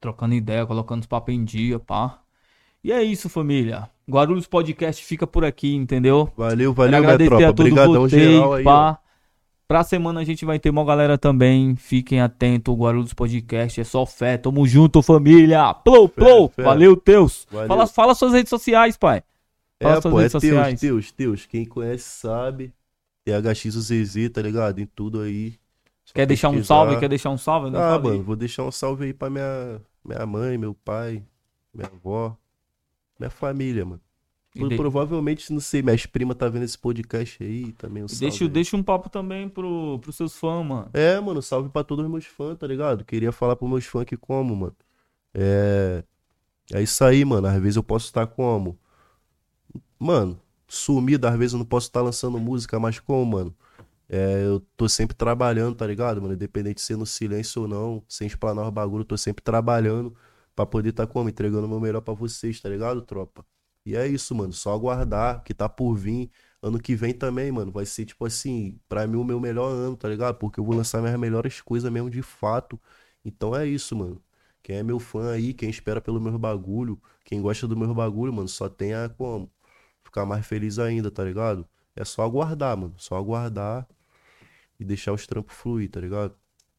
[SPEAKER 1] Trocando ideia, colocando os papos em dia, pá. E é isso, família. Guarulhos Podcast fica por aqui, entendeu?
[SPEAKER 2] Valeu, valeu, minha
[SPEAKER 1] agradecer
[SPEAKER 2] tropa. Obrigadão geral aí. ó.
[SPEAKER 1] pá. Pra semana a gente vai ter uma galera também. Fiquem atentos, o Guarulhos Podcast é só fé. Tamo junto, família. Plou,
[SPEAKER 2] Fé,
[SPEAKER 1] plou.
[SPEAKER 2] fé.
[SPEAKER 1] Valeu, Teus.
[SPEAKER 2] Valeu.
[SPEAKER 1] Fala, fala suas redes sociais, pai. Fala
[SPEAKER 2] É,
[SPEAKER 1] suas
[SPEAKER 2] pô, é
[SPEAKER 1] redes
[SPEAKER 2] Teus,
[SPEAKER 1] sociais.
[SPEAKER 2] Teus, Teus. Quem conhece sabe. THX o ZZ, tá ligado? Em tudo aí.
[SPEAKER 1] Quer deixar um salve? Quer deixar um salve? Não
[SPEAKER 2] Ah,
[SPEAKER 1] sabe?
[SPEAKER 2] mano, vou deixar um salve aí pra minha, minha mãe, meu pai, minha avó, minha família, mano.
[SPEAKER 1] De-
[SPEAKER 2] Provavelmente, não sei, minhas primas tá vendo esse podcast aí também. Um
[SPEAKER 1] deixa, deixa um papo também pro, pros seus fãs, mano.
[SPEAKER 2] É, mano, salve pra todos os meus fãs, tá ligado? Queria falar pros meus fãs que como, mano. É. É isso aí, mano. Às vezes eu posso estar como? Mano, sumido, às vezes eu não posso estar lançando música, mas como, mano? É, eu tô sempre trabalhando, tá ligado, mano? Independente de ser no silêncio ou não, sem explanar os bagulho, eu tô sempre trabalhando pra poder estar como? Entregando o meu melhor pra vocês, tá ligado, tropa? E é isso, mano. Só aguardar que tá por vir. Ano que vem também, mano, vai ser tipo assim, pra mim o meu melhor ano, tá ligado? Porque eu vou lançar minhas melhores coisas mesmo de fato. Então é isso, mano. Quem é meu fã aí, quem espera pelo meu bagulho, quem gosta do meu bagulho, mano, só tem a como ficar mais feliz ainda, tá ligado? É só aguardar, mano. Só aguardar e deixar os trampos fluir, tá ligado?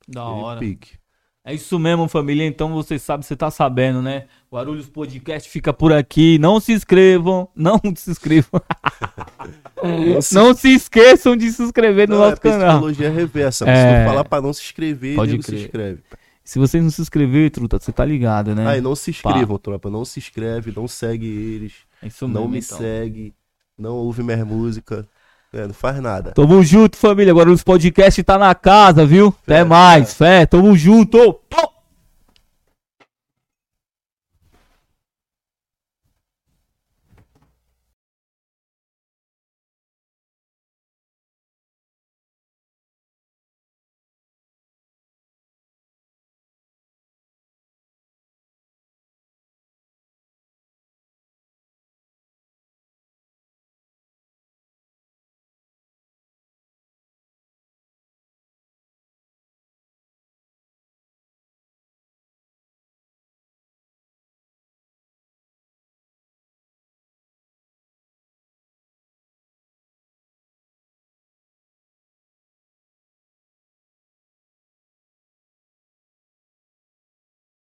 [SPEAKER 1] Da hora.
[SPEAKER 2] pique.
[SPEAKER 1] É isso mesmo, família. Então você sabe, você tá sabendo, né? Guarulhos Podcast fica por aqui. Não se inscrevam. Não se inscrevam. não se esqueçam de se inscrever no
[SPEAKER 2] Não, é
[SPEAKER 1] nosso canal.
[SPEAKER 2] psicologia reversa.
[SPEAKER 1] É.
[SPEAKER 2] eu falar pra não se inscrever,
[SPEAKER 1] Pode
[SPEAKER 2] se inscreve.
[SPEAKER 1] Se vocês não se inscrever, truta, você tá ligado, né?
[SPEAKER 2] Aí não se inscrevam, tropa. Não se inscreve, não segue eles.
[SPEAKER 1] É isso
[SPEAKER 2] não
[SPEAKER 1] mesmo,
[SPEAKER 2] me
[SPEAKER 1] então.
[SPEAKER 2] segue. Não ouve minhas músicas. É, não faz nada.
[SPEAKER 1] Tamo junto, família. Guarulhos Podcast tá na casa, viu? Até
[SPEAKER 2] Fé,
[SPEAKER 1] mais. Fé. Tamo junto.